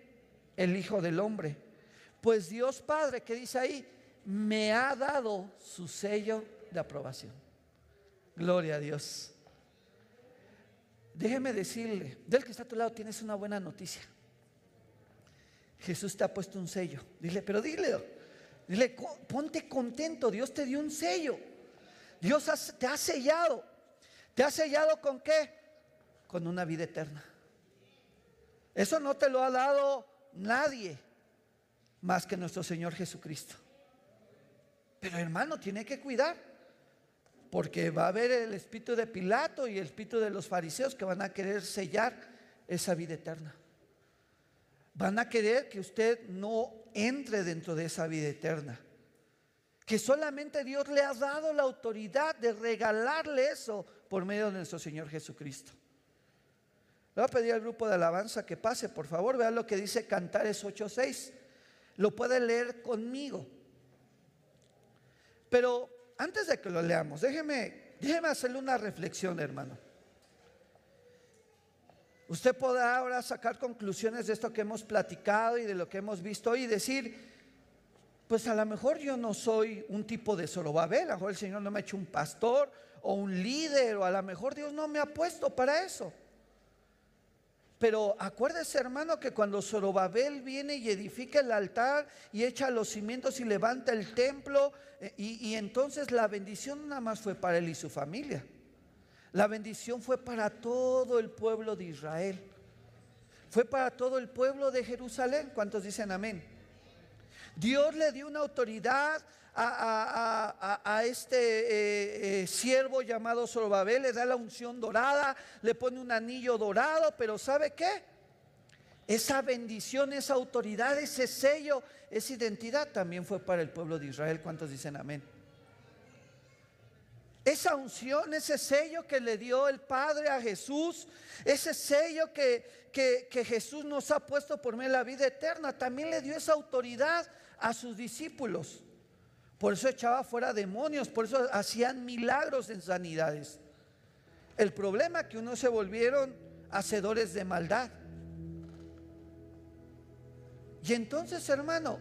el Hijo del Hombre. Pues Dios Padre, que dice ahí, me ha dado su sello de aprobación. Gloria a Dios. Déjeme decirle, del que está a tu lado tienes una buena noticia. Jesús te ha puesto un sello. Dile, pero dile, dile, ponte contento, Dios te dio un sello. Dios te ha sellado. ¿Te ha sellado con qué? Con una vida eterna. Eso no te lo ha dado nadie. más que nuestro Señor Jesucristo. Pero hermano, tiene que cuidar, porque va a haber el espíritu de Pilato y el espíritu de los fariseos que van a querer sellar esa vida eterna. Van a querer que usted no entre dentro de esa vida eterna. Que solamente Dios le ha dado la autoridad de regalarle eso por medio de nuestro Señor Jesucristo. Le voy a pedir al grupo de alabanza que pase, por favor, vean lo que dice Cantares 8:6. Lo puede leer conmigo. Pero antes de que lo leamos, déjeme, déjeme hacerle una reflexión, hermano. Usted podrá ahora sacar conclusiones de esto que hemos platicado y de lo que hemos visto hoy y decir, pues a lo mejor yo no soy un tipo de Zorobabel, a lo mejor el Señor no me ha hecho un pastor o un líder, o a lo mejor Dios no me ha puesto para eso. Pero acuérdese, hermano, que cuando Zorobabel viene y edifica el altar y echa los cimientos y levanta el templo, eh, y, y entonces la bendición nada más fue para él y su familia. La bendición fue para todo el pueblo de Israel. Fue para todo el pueblo de Jerusalén. ¿Cuántos dicen amén? Dios le dio una autoridad a, este eh, eh, siervo llamado Zorobabel, le da la unción dorada, le pone un anillo dorado, pero ¿sabe qué? Esa bendición, esa autoridad, ese sello, esa identidad también fue para el pueblo de Israel. ¿Cuántos dicen amén? Esa unción, ese sello que le dio el Padre a Jesús, ese sello que, que, que Jesús nos ha puesto por medio de la vida eterna, también le dio esa autoridad a sus discípulos. Por eso echaba fuera demonios, por eso hacían milagros en sanidades. El problema es que unos se volvieron hacedores de maldad. Y entonces, hermano,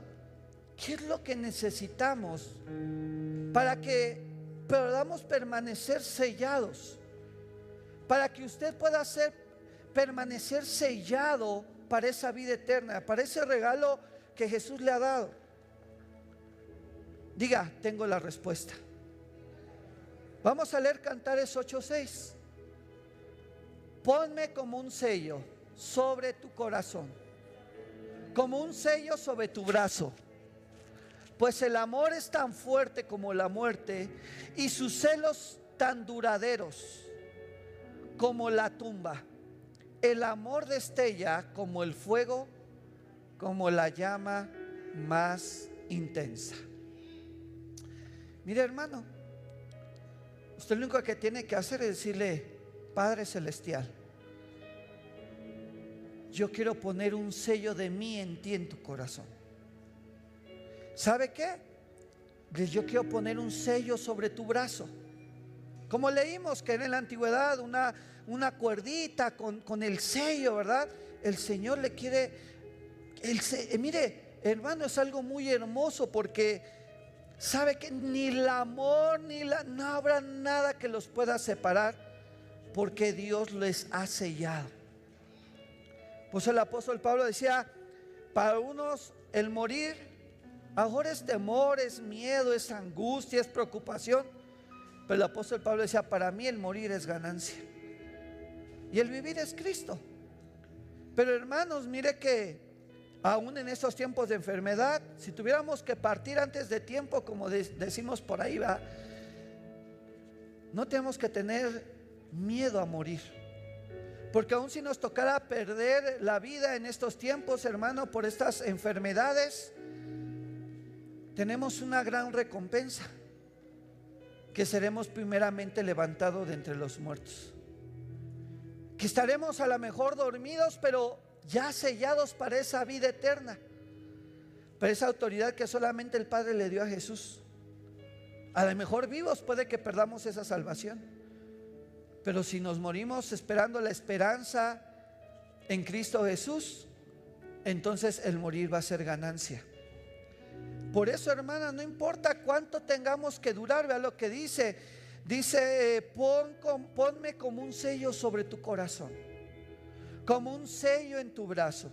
¿qué es lo que necesitamos para que podamos permanecer sellados? Para que usted pueda ser permanecer sellado para esa vida eterna, para ese regalo que Jesús le ha dado. Diga, tengo la respuesta. Vamos a leer Cantares 8:6. Ponme como un sello sobre tu corazón, como un sello sobre tu brazo. Pues el amor es tan fuerte como la muerte y sus celos tan duraderos como la tumba. El amor destella como el fuego, como la llama más intensa. Mire hermano, usted lo único que tiene que hacer es decirle, Padre Celestial, yo quiero poner un sello de mí en ti en tu corazón. ¿Sabe qué? Yo quiero poner un sello sobre tu brazo. Como leímos que en la antigüedad una, una cuerdita con, con el sello, ¿verdad? El Señor le quiere, el, mire, hermano, es algo muy hermoso porque sabe que ni el amor ni la no habrá nada que los pueda separar porque Dios les ha sellado. Pues el apóstol Pablo decía, para unos el morir ahora es temor, es miedo, es angustia, es preocupación. Pero el apóstol Pablo decía, para mí el morir es ganancia. Y el vivir es Cristo. Pero hermanos, mire que aún en estos tiempos de enfermedad, si tuviéramos que partir antes de tiempo, como decimos por ahí, va, no tenemos que tener miedo a morir. Porque aún si nos tocara perder la vida en estos tiempos, hermano, por estas enfermedades, tenemos una gran recompensa, que seremos primeramente levantados de entre los muertos. Que estaremos a lo mejor dormidos, pero ya sellados para esa vida eterna, para esa autoridad que solamente el Padre le dio a Jesús. A lo mejor vivos puede que perdamos esa salvación, pero si nos morimos esperando la esperanza en Cristo Jesús, entonces el morir va a ser ganancia. Por eso, hermana, no importa cuánto tengamos que durar, vea lo que dice. Dice, Pon, ponme como un sello sobre tu corazón como un sello en tu brazo.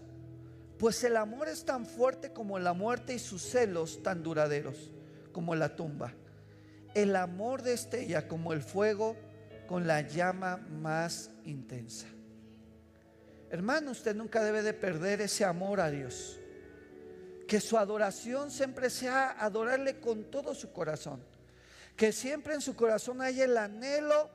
Pues el amor es tan fuerte como la muerte y sus celos tan duraderos como la tumba. El amor destella como el fuego con la llama más intensa. Hermano, usted nunca debe de perder ese amor a Dios. que su adoración siempre sea adorarle con todo su corazón. Que siempre en su corazón haya el anhelo,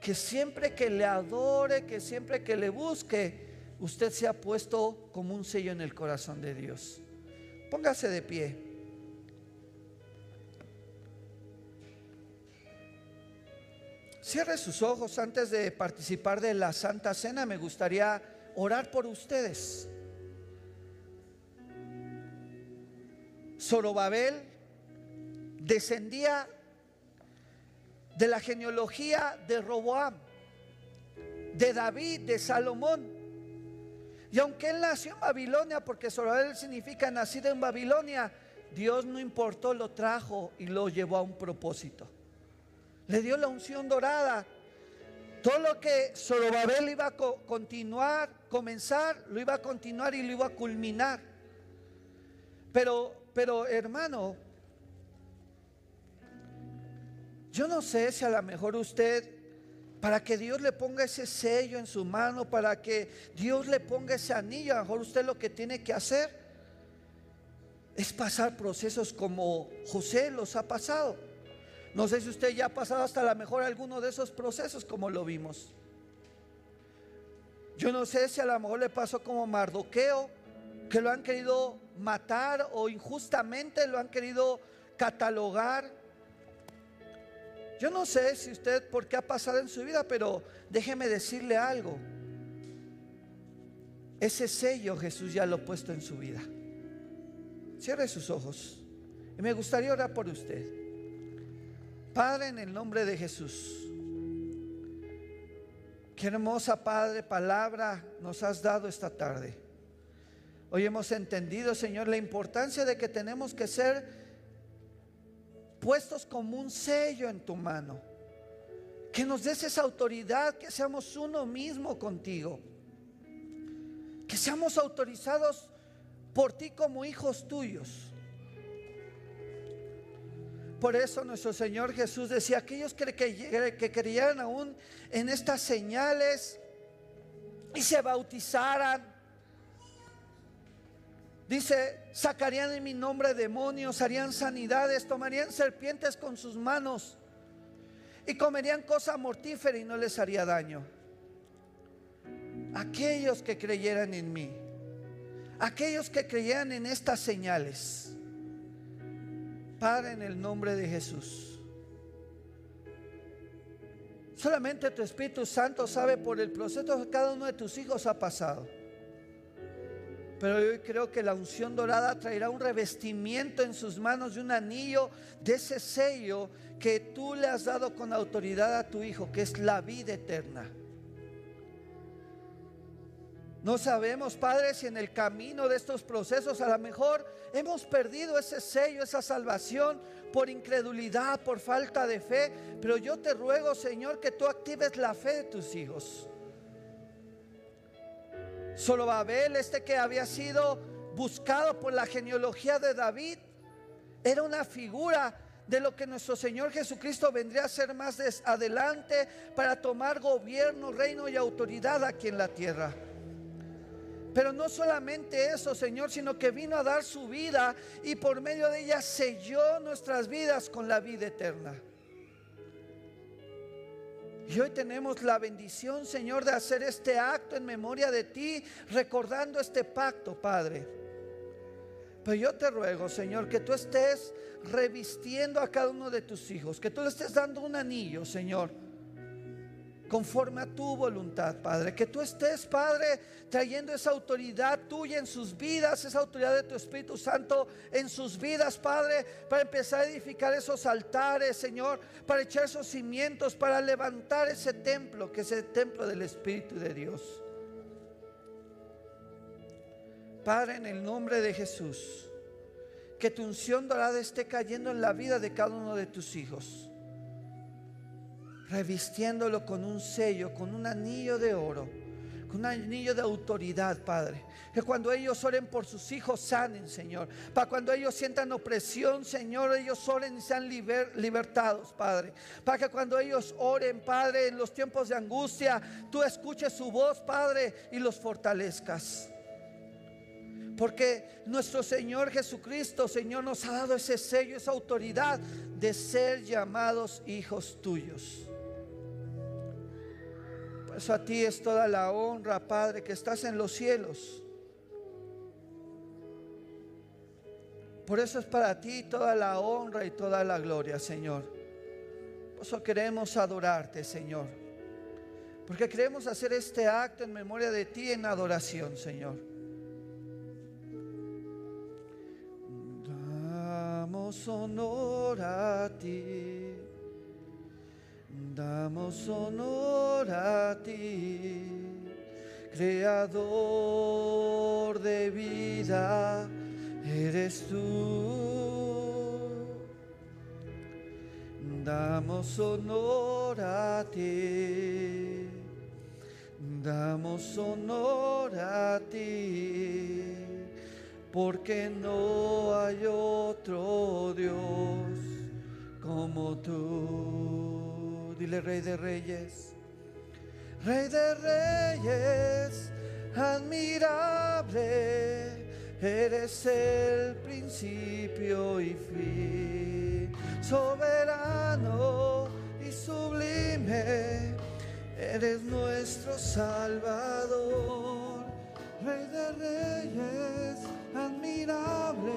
que siempre que le adore, que siempre que le busque, usted se ha puesto como un sello en el corazón de Dios. Póngase de pie. Cierre sus ojos antes de participar de la Santa Cena. Me gustaría orar por ustedes. Zorobabel descendía de la genealogía de Roboam, de David, de Salomón. Y aunque él nació en Babilonia, porque Zorobabel significa nacido en Babilonia, Dios no importó, lo trajo y lo llevó a un propósito. Le dio la unción dorada. Todo lo que Zorobabel iba a continuar, comenzar, lo iba a continuar y lo iba a culminar. Pero pero hermano, yo no sé si a lo mejor usted, para que Dios le ponga ese sello en su mano, para que Dios le ponga ese anillo, a lo mejor usted lo que tiene que hacer es pasar procesos como José los ha pasado. No sé si usted ya ha pasado hasta a lo mejor alguno de esos procesos como lo vimos. Yo no sé si a lo mejor le pasó como Mardoqueo, que lo han querido matar o injustamente lo han querido catalogar. Yo no sé si usted por qué ha pasado en su vida, pero déjeme decirle algo. Ese sello Jesús ya lo ha puesto en su vida. Cierre sus ojos. Y me gustaría orar por usted. Padre, en el nombre de Jesús. Qué hermosa Padre palabra nos has dado esta tarde. Hoy hemos entendido, Señor, la importancia de que tenemos que ser puestos como un sello en tu mano. Que nos des esa autoridad, que seamos uno mismo contigo. Que seamos autorizados por ti como hijos tuyos. Por eso nuestro Señor Jesús decía, aquellos que, que, que creyeran aún en estas señales y se bautizaran, Dice, sacarían en mi nombre demonios, harían sanidades, tomarían serpientes con sus manos y comerían cosa mortífera y no les haría daño. Aquellos que creyeran en mí, aquellos que creyeran en estas señales, Padre, en el nombre de Jesús. Solamente tu Espíritu Santo sabe por el proceso que cada uno de tus hijos ha pasado. Pero hoy creo que la unción dorada traerá un revestimiento en sus manos de un anillo de ese sello que tú le has dado con autoridad a tu Hijo, que es la vida eterna. No sabemos, Padre, si en el camino de estos procesos a lo mejor hemos perdido ese sello, esa salvación por incredulidad, por falta de fe. Pero yo te ruego, Señor, que tú actives la fe de tus hijos. Solo Babel, este que había sido buscado por la genealogía de David, era una figura de lo que nuestro Señor Jesucristo vendría a ser más adelante para tomar gobierno, reino y autoridad aquí en la tierra. Pero no solamente eso, Señor, sino que vino a dar su vida y por medio de ella selló nuestras vidas con la vida eterna. Y hoy tenemos la bendición, Señor, de hacer este acto en memoria de ti, recordando este pacto, Padre. Pero yo te ruego, Señor, que tú estés revistiendo a cada uno de tus hijos, que tú le estés dando un anillo, Señor conforme a tu voluntad, Padre. Que tú estés, Padre, trayendo esa autoridad tuya en sus vidas, esa autoridad de tu Espíritu Santo en sus vidas, Padre, para empezar a edificar esos altares, Señor, para echar esos cimientos, para levantar ese templo, que es el templo del Espíritu de Dios. Padre, en el nombre de Jesús, que tu unción dorada esté cayendo en la vida de cada uno de tus hijos revistiéndolo con un sello, con un anillo de oro, con un anillo de autoridad, Padre. Que cuando ellos oren por sus hijos, sanen, Señor. Para cuando ellos sientan opresión, Señor, ellos oren y sean libertados, Padre. Para que cuando ellos oren, Padre, en los tiempos de angustia, tú escuches su voz, Padre, y los fortalezcas. Porque nuestro Señor Jesucristo, Señor, nos ha dado ese sello, esa autoridad de ser llamados hijos tuyos. Eso a ti es toda la honra, Padre, que estás en los cielos. Por eso es para ti toda la honra y toda la gloria, Señor. Por eso queremos adorarte, Señor. Porque queremos hacer este acto en memoria de ti en adoración, Señor. Damos honor a ti. Damos honor a ti, creador de vida eres tú. Damos honor a ti, damos honor a ti, porque no hay Rey de Reyes, Rey de Reyes, admirable. Eres el principio y fin, soberano y sublime. Eres nuestro Salvador, Rey de Reyes, admirable.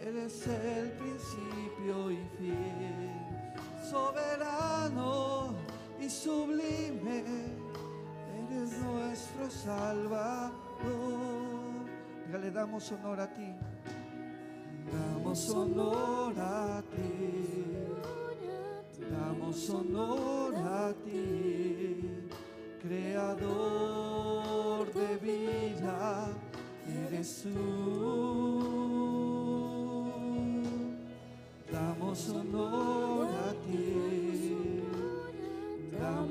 Eres el principio y fin, soberano y sublime. Eres nuestro Salvador le damos honor a ti. Damos honor a ti. Damos honor a ti. Creador de vida, eres tú. Damos honor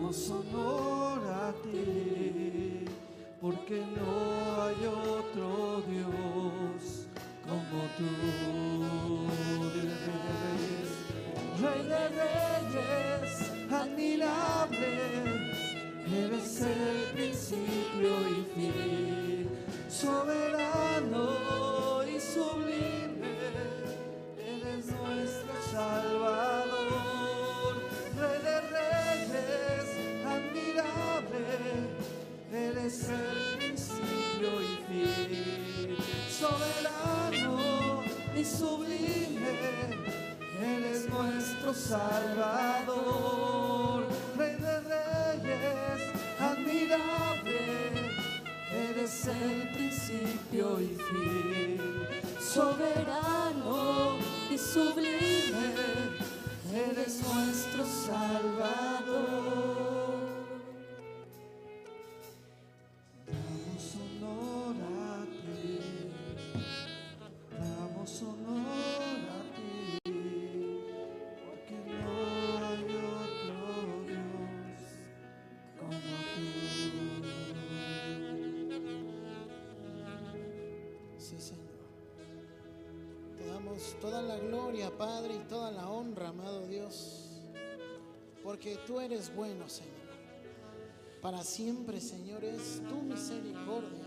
Damos honor a ti porque no hay otro Dios como tú. Rey de reyes, admirable, eres el principio y fin, soberano nuestro Salvador, Rey de Reyes, admirable, eres el principio y fin, soberano y sublime, eres nuestro Salvador. La honra, amado Dios, porque tú eres bueno, Señor. Para siempre, Señor, es tu misericordia,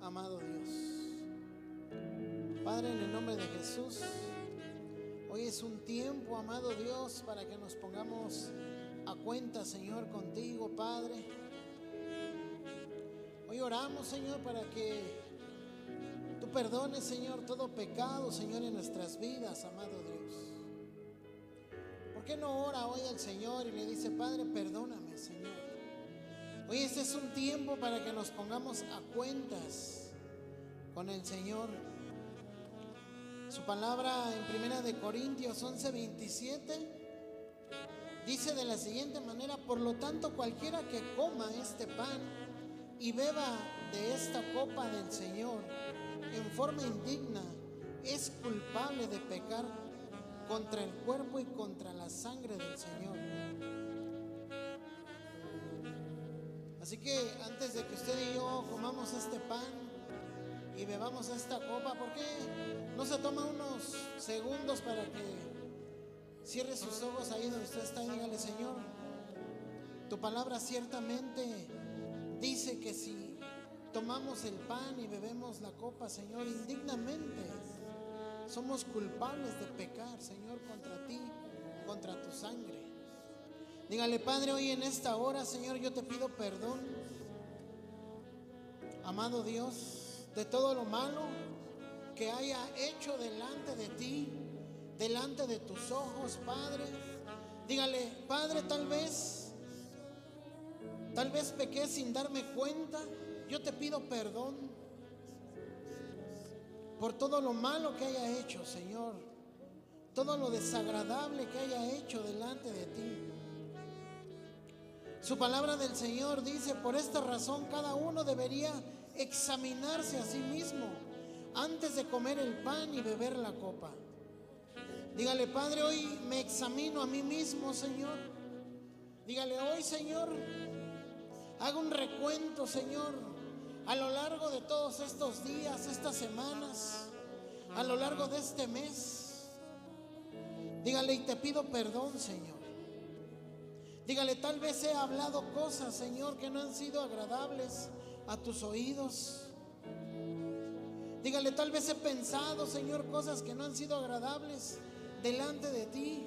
amado Dios. Padre, en el nombre de Jesús, hoy es un tiempo, amado Dios, para que nos pongamos a cuenta, Señor, contigo, Padre. Hoy oramos, Señor, para que Tú perdones, Señor, todo pecado, Señor, en nuestras vidas, amado Dios. ¿Por qué no ora hoy al Señor y le dice, Padre, perdóname, Señor? Hoy este es un tiempo para que nos pongamos a cuentas con el Señor. Su palabra en Primera de Corintios 11:27 dice de la siguiente manera, por lo tanto cualquiera que coma este pan y beba de esta copa del Señor, en forma indigna es culpable de pecar contra el cuerpo y contra la sangre del Señor. Así que antes de que usted y yo comamos este pan y bebamos esta copa, ¿por qué no se toma unos segundos para que cierre sus ojos ahí donde usted está y dígale, Señor, tu palabra ciertamente dice que si tomamos el pan y bebemos la copa, Señor, indignamente. Somos culpables de pecar, Señor, contra ti, contra tu sangre. Dígale, Padre, hoy en esta hora, Señor, yo te pido perdón. Amado Dios, de todo lo malo que haya hecho delante de ti, delante de tus ojos, Padre. Dígale, Padre, tal vez, tal vez pequé sin darme cuenta. Yo te pido perdón por todo lo malo que haya hecho, Señor. Todo lo desagradable que haya hecho delante de ti. Su palabra del Señor dice, por esta razón cada uno debería examinarse a sí mismo antes de comer el pan y beber la copa. Dígale, Padre, hoy me examino a mí mismo, Señor. Dígale, hoy, Señor, hago un recuento, Señor, a lo largo de todos estos días, estas semanas, a lo largo de este mes. Dígale, y te pido perdón, Señor. Dígale, tal vez he hablado cosas, Señor, que no han sido agradables a tus oídos. Dígale, tal vez he pensado, Señor, cosas que no han sido agradables delante de ti.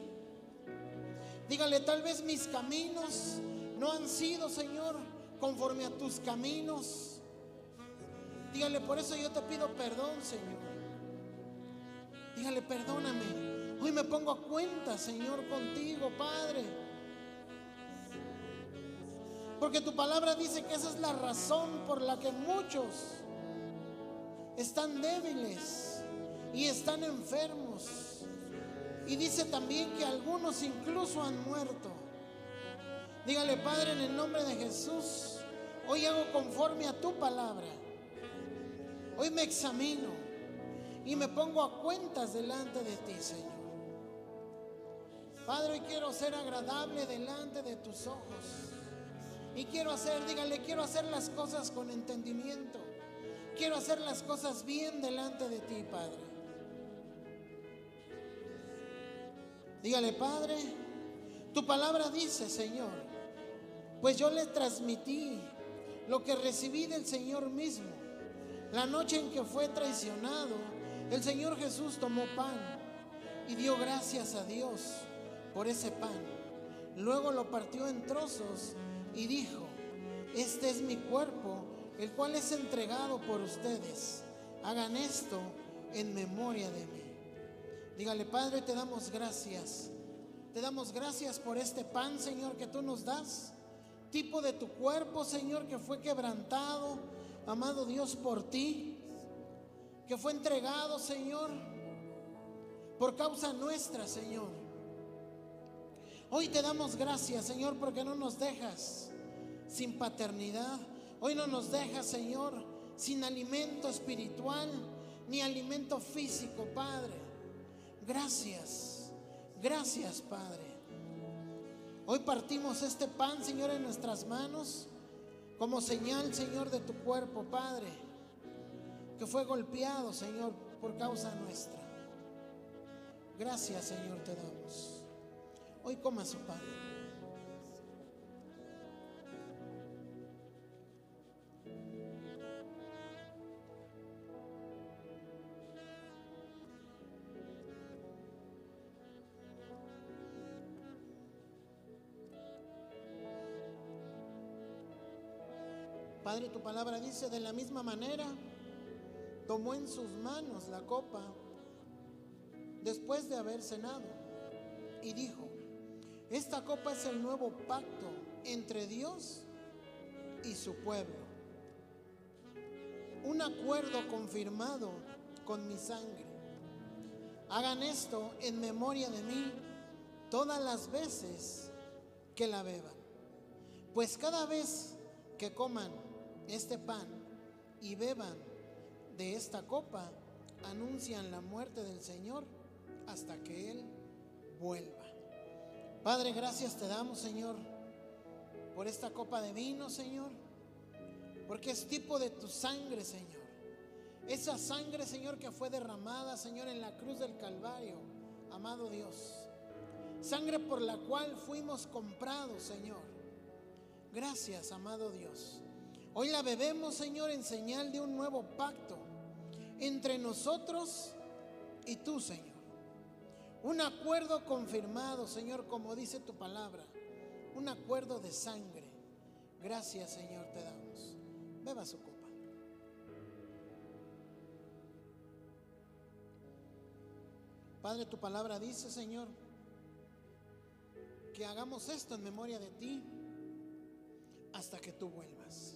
Dígale, tal vez mis caminos no han sido, Señor, conforme a tus caminos. Dígale, por eso yo te pido perdón, Señor. Dígale, perdóname. Hoy me pongo a cuenta, Señor, contigo, Padre. Porque tu palabra dice que esa es la razón por la que muchos están débiles y están enfermos. Y dice también que algunos incluso han muerto. Dígale, Padre, en el nombre de Jesús, hoy hago conforme a tu palabra. Hoy me examino y me pongo a cuentas delante de ti, Señor. Padre, quiero ser agradable delante de tus ojos. Y quiero hacer, dígale, quiero hacer las cosas con entendimiento. Quiero hacer las cosas bien delante de ti, Padre. Dígale, Padre, tu palabra dice, Señor, pues yo le transmití lo que recibí del Señor mismo. La noche en que fue traicionado, el Señor Jesús tomó pan y dio gracias a Dios por ese pan. Luego lo partió en trozos y dijo, este es mi cuerpo, el cual es entregado por ustedes. Hagan esto en memoria de mí. Dígale, Padre, te damos gracias. Te damos gracias por este pan, Señor, que tú nos das. Tipo de tu cuerpo, Señor, que fue quebrantado, amado Dios, por ti. Que fue entregado, Señor, por causa nuestra, Señor. Hoy te damos gracias, Señor, porque no nos dejas sin paternidad. Hoy no nos dejas, Señor, sin alimento espiritual ni alimento físico, Padre. Gracias, gracias, Padre. Hoy partimos este pan, Señor, en nuestras manos como señal, Señor, de tu cuerpo, Padre, que fue golpeado, Señor, por causa nuestra. Gracias, Señor, te damos. Hoy coma su pan. Tu palabra dice, de la misma manera, tomó en sus manos la copa después de haber cenado y dijo, esta copa es el nuevo pacto entre Dios y su pueblo. Un acuerdo confirmado con mi sangre. Hagan esto en memoria de mí todas las veces que la beban. Pues cada vez que coman este pan y beban de esta copa, anuncian la muerte del Señor hasta que Él vuelva. Padre, gracias te damos, Señor, por esta copa de vino, Señor, porque es tipo de tu sangre, Señor. Esa sangre, Señor, que fue derramada, Señor, en la cruz del Calvario, amado Dios. Sangre por la cual fuimos comprados, Señor. Gracias, amado Dios. Hoy la bebemos, Señor, en señal de un nuevo pacto entre nosotros y tú, Señor. Un acuerdo confirmado, Señor, como dice tu palabra. Un acuerdo de sangre. Gracias, Señor, te damos. Beba su copa. Padre, tu palabra dice, Señor, que hagamos esto en memoria de ti hasta que tú vuelvas.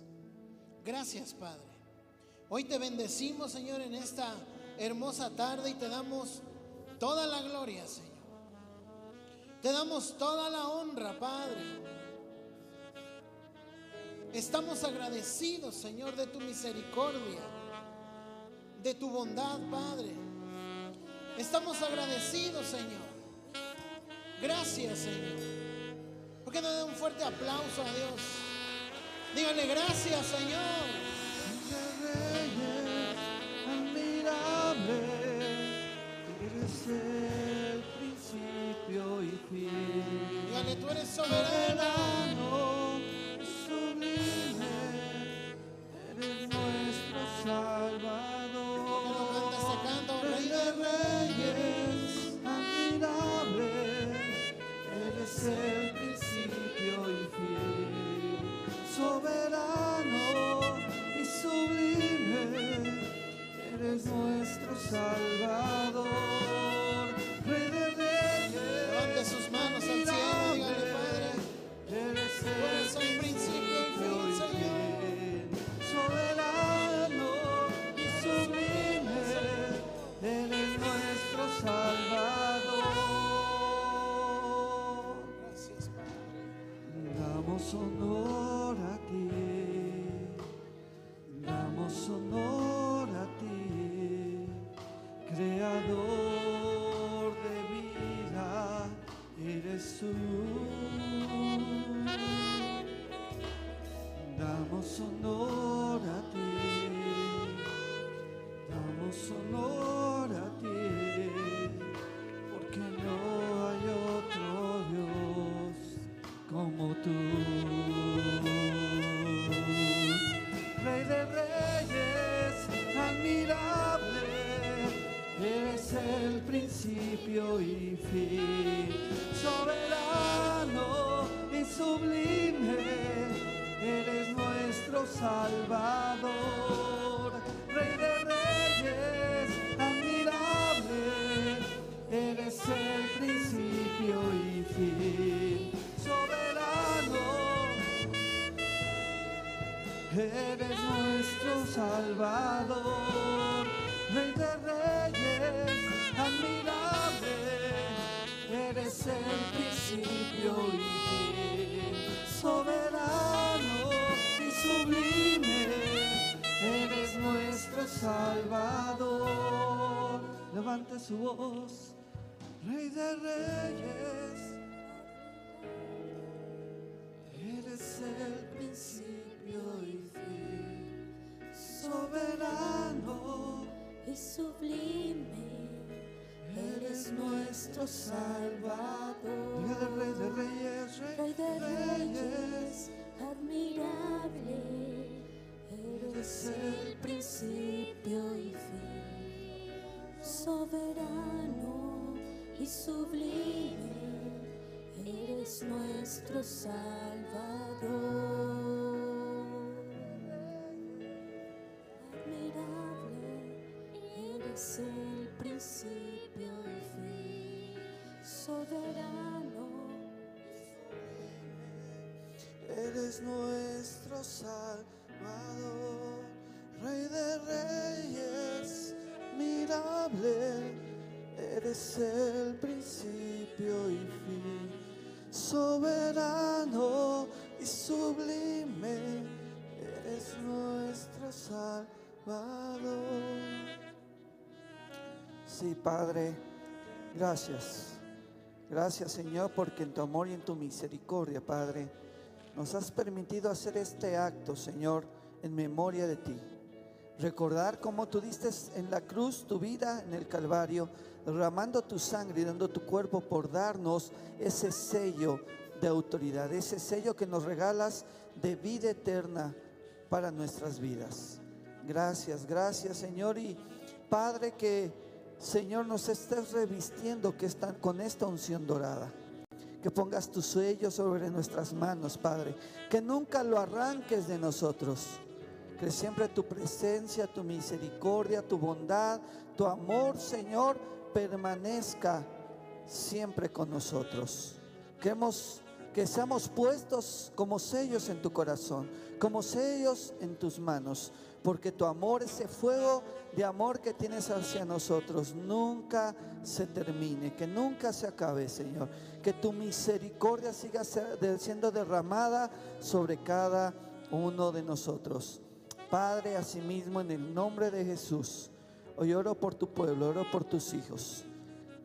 Gracias, Padre. Hoy te bendecimos, Señor, en esta hermosa tarde y te damos toda la gloria, Señor. Te damos toda la honra, Padre. Estamos agradecidos, Señor, de tu misericordia, de tu bondad, Padre. Estamos agradecidos, Señor. Gracias, Señor. ¿Por qué no da un fuerte aplauso a Dios? Dígale gracias, Señor. admirable, eres el principio y fin. Dígale, tú eres soberano. Salvador. Rey de Reyes, Levante sus manos al cielo, dígale, Padre. Eres el principio y fin, Señor. Soberano y sublime, eres nuestro Salvador. Gracias, Padre. Damos honor Eres nuestro Salvador, Rey de Reyes, mirable. Eres el principio y fin, soberano y sublime. Eres nuestro Salvador. Sí, Padre, gracias. Gracias, Señor, porque en tu amor y en tu misericordia, Padre, nos has permitido hacer este acto, Señor, en memoria de ti. Recordar cómo tú diste en la cruz tu vida en el Calvario, derramando tu sangre y dando tu cuerpo por darnos ese sello de autoridad, ese sello que nos regalas de vida eterna para nuestras vidas. Gracias, gracias Señor. Y Padre, que Señor nos estés revistiendo que están con esta unción dorada. Que pongas tu sello sobre nuestras manos, Padre. Que nunca lo arranques de nosotros. Que siempre tu presencia, tu misericordia, tu bondad, tu amor, Señor, permanezca siempre con nosotros. Que, hemos, que seamos puestos como sellos en tu corazón, como sellos en tus manos, porque tu amor, ese fuego de amor que tienes hacia nosotros, nunca se termine, que nunca se acabe, Señor. Que tu misericordia siga siendo derramada sobre cada uno de nosotros. Padre, asimismo, en el nombre de Jesús, hoy oro por tu pueblo, oro por tus hijos.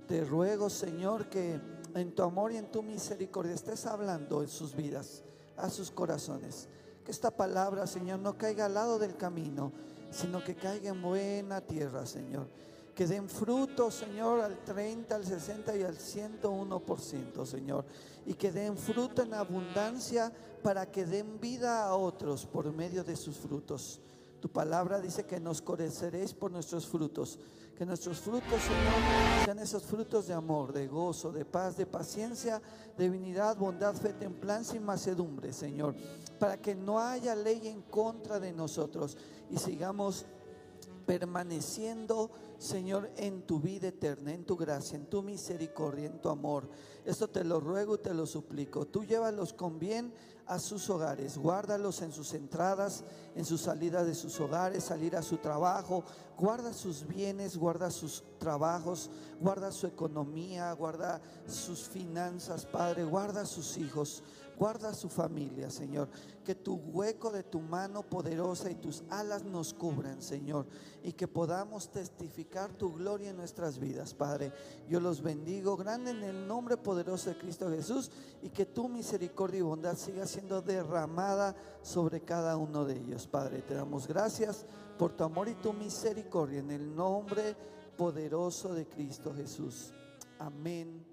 Te ruego, Señor, que en tu amor y en tu misericordia estés hablando en sus vidas, a sus corazones. Que esta palabra, Señor, no caiga al lado del camino, sino que caiga en buena tierra, Señor. Que den fruto, Señor, al 30, al 60 y al 101%, Señor. Y que den fruto en abundancia para que den vida a otros por medio de sus frutos. Tu palabra dice que nos conoceréis por nuestros frutos. Que nuestros frutos, Señor, sean esos frutos de amor, de gozo, de paz, de paciencia, de divinidad, bondad, fe, templanza y macedumbre, Señor. Para que no haya ley en contra de nosotros y sigamos permaneciendo, Señor, en tu vida eterna, en tu gracia, en tu misericordia, en tu amor. Esto te lo ruego y te lo suplico. Tú llévalos con bien a sus hogares, guárdalos en sus entradas, en su salida de sus hogares, salir a su trabajo, guarda sus bienes, guarda sus trabajos, guarda su economía, guarda sus finanzas, Padre, guarda sus hijos, guarda su familia, Señor. Que tu hueco de tu mano poderosa y tus alas nos cubran, Señor, y que podamos testificar tu gloria en nuestras vidas, Padre. Yo los bendigo grande en el nombre poderoso de Cristo Jesús y que tu misericordia y bondad siga siendo derramada sobre cada uno de ellos, Padre. Te damos gracias por tu amor y tu misericordia en el nombre poderoso de Cristo Jesús. Amén.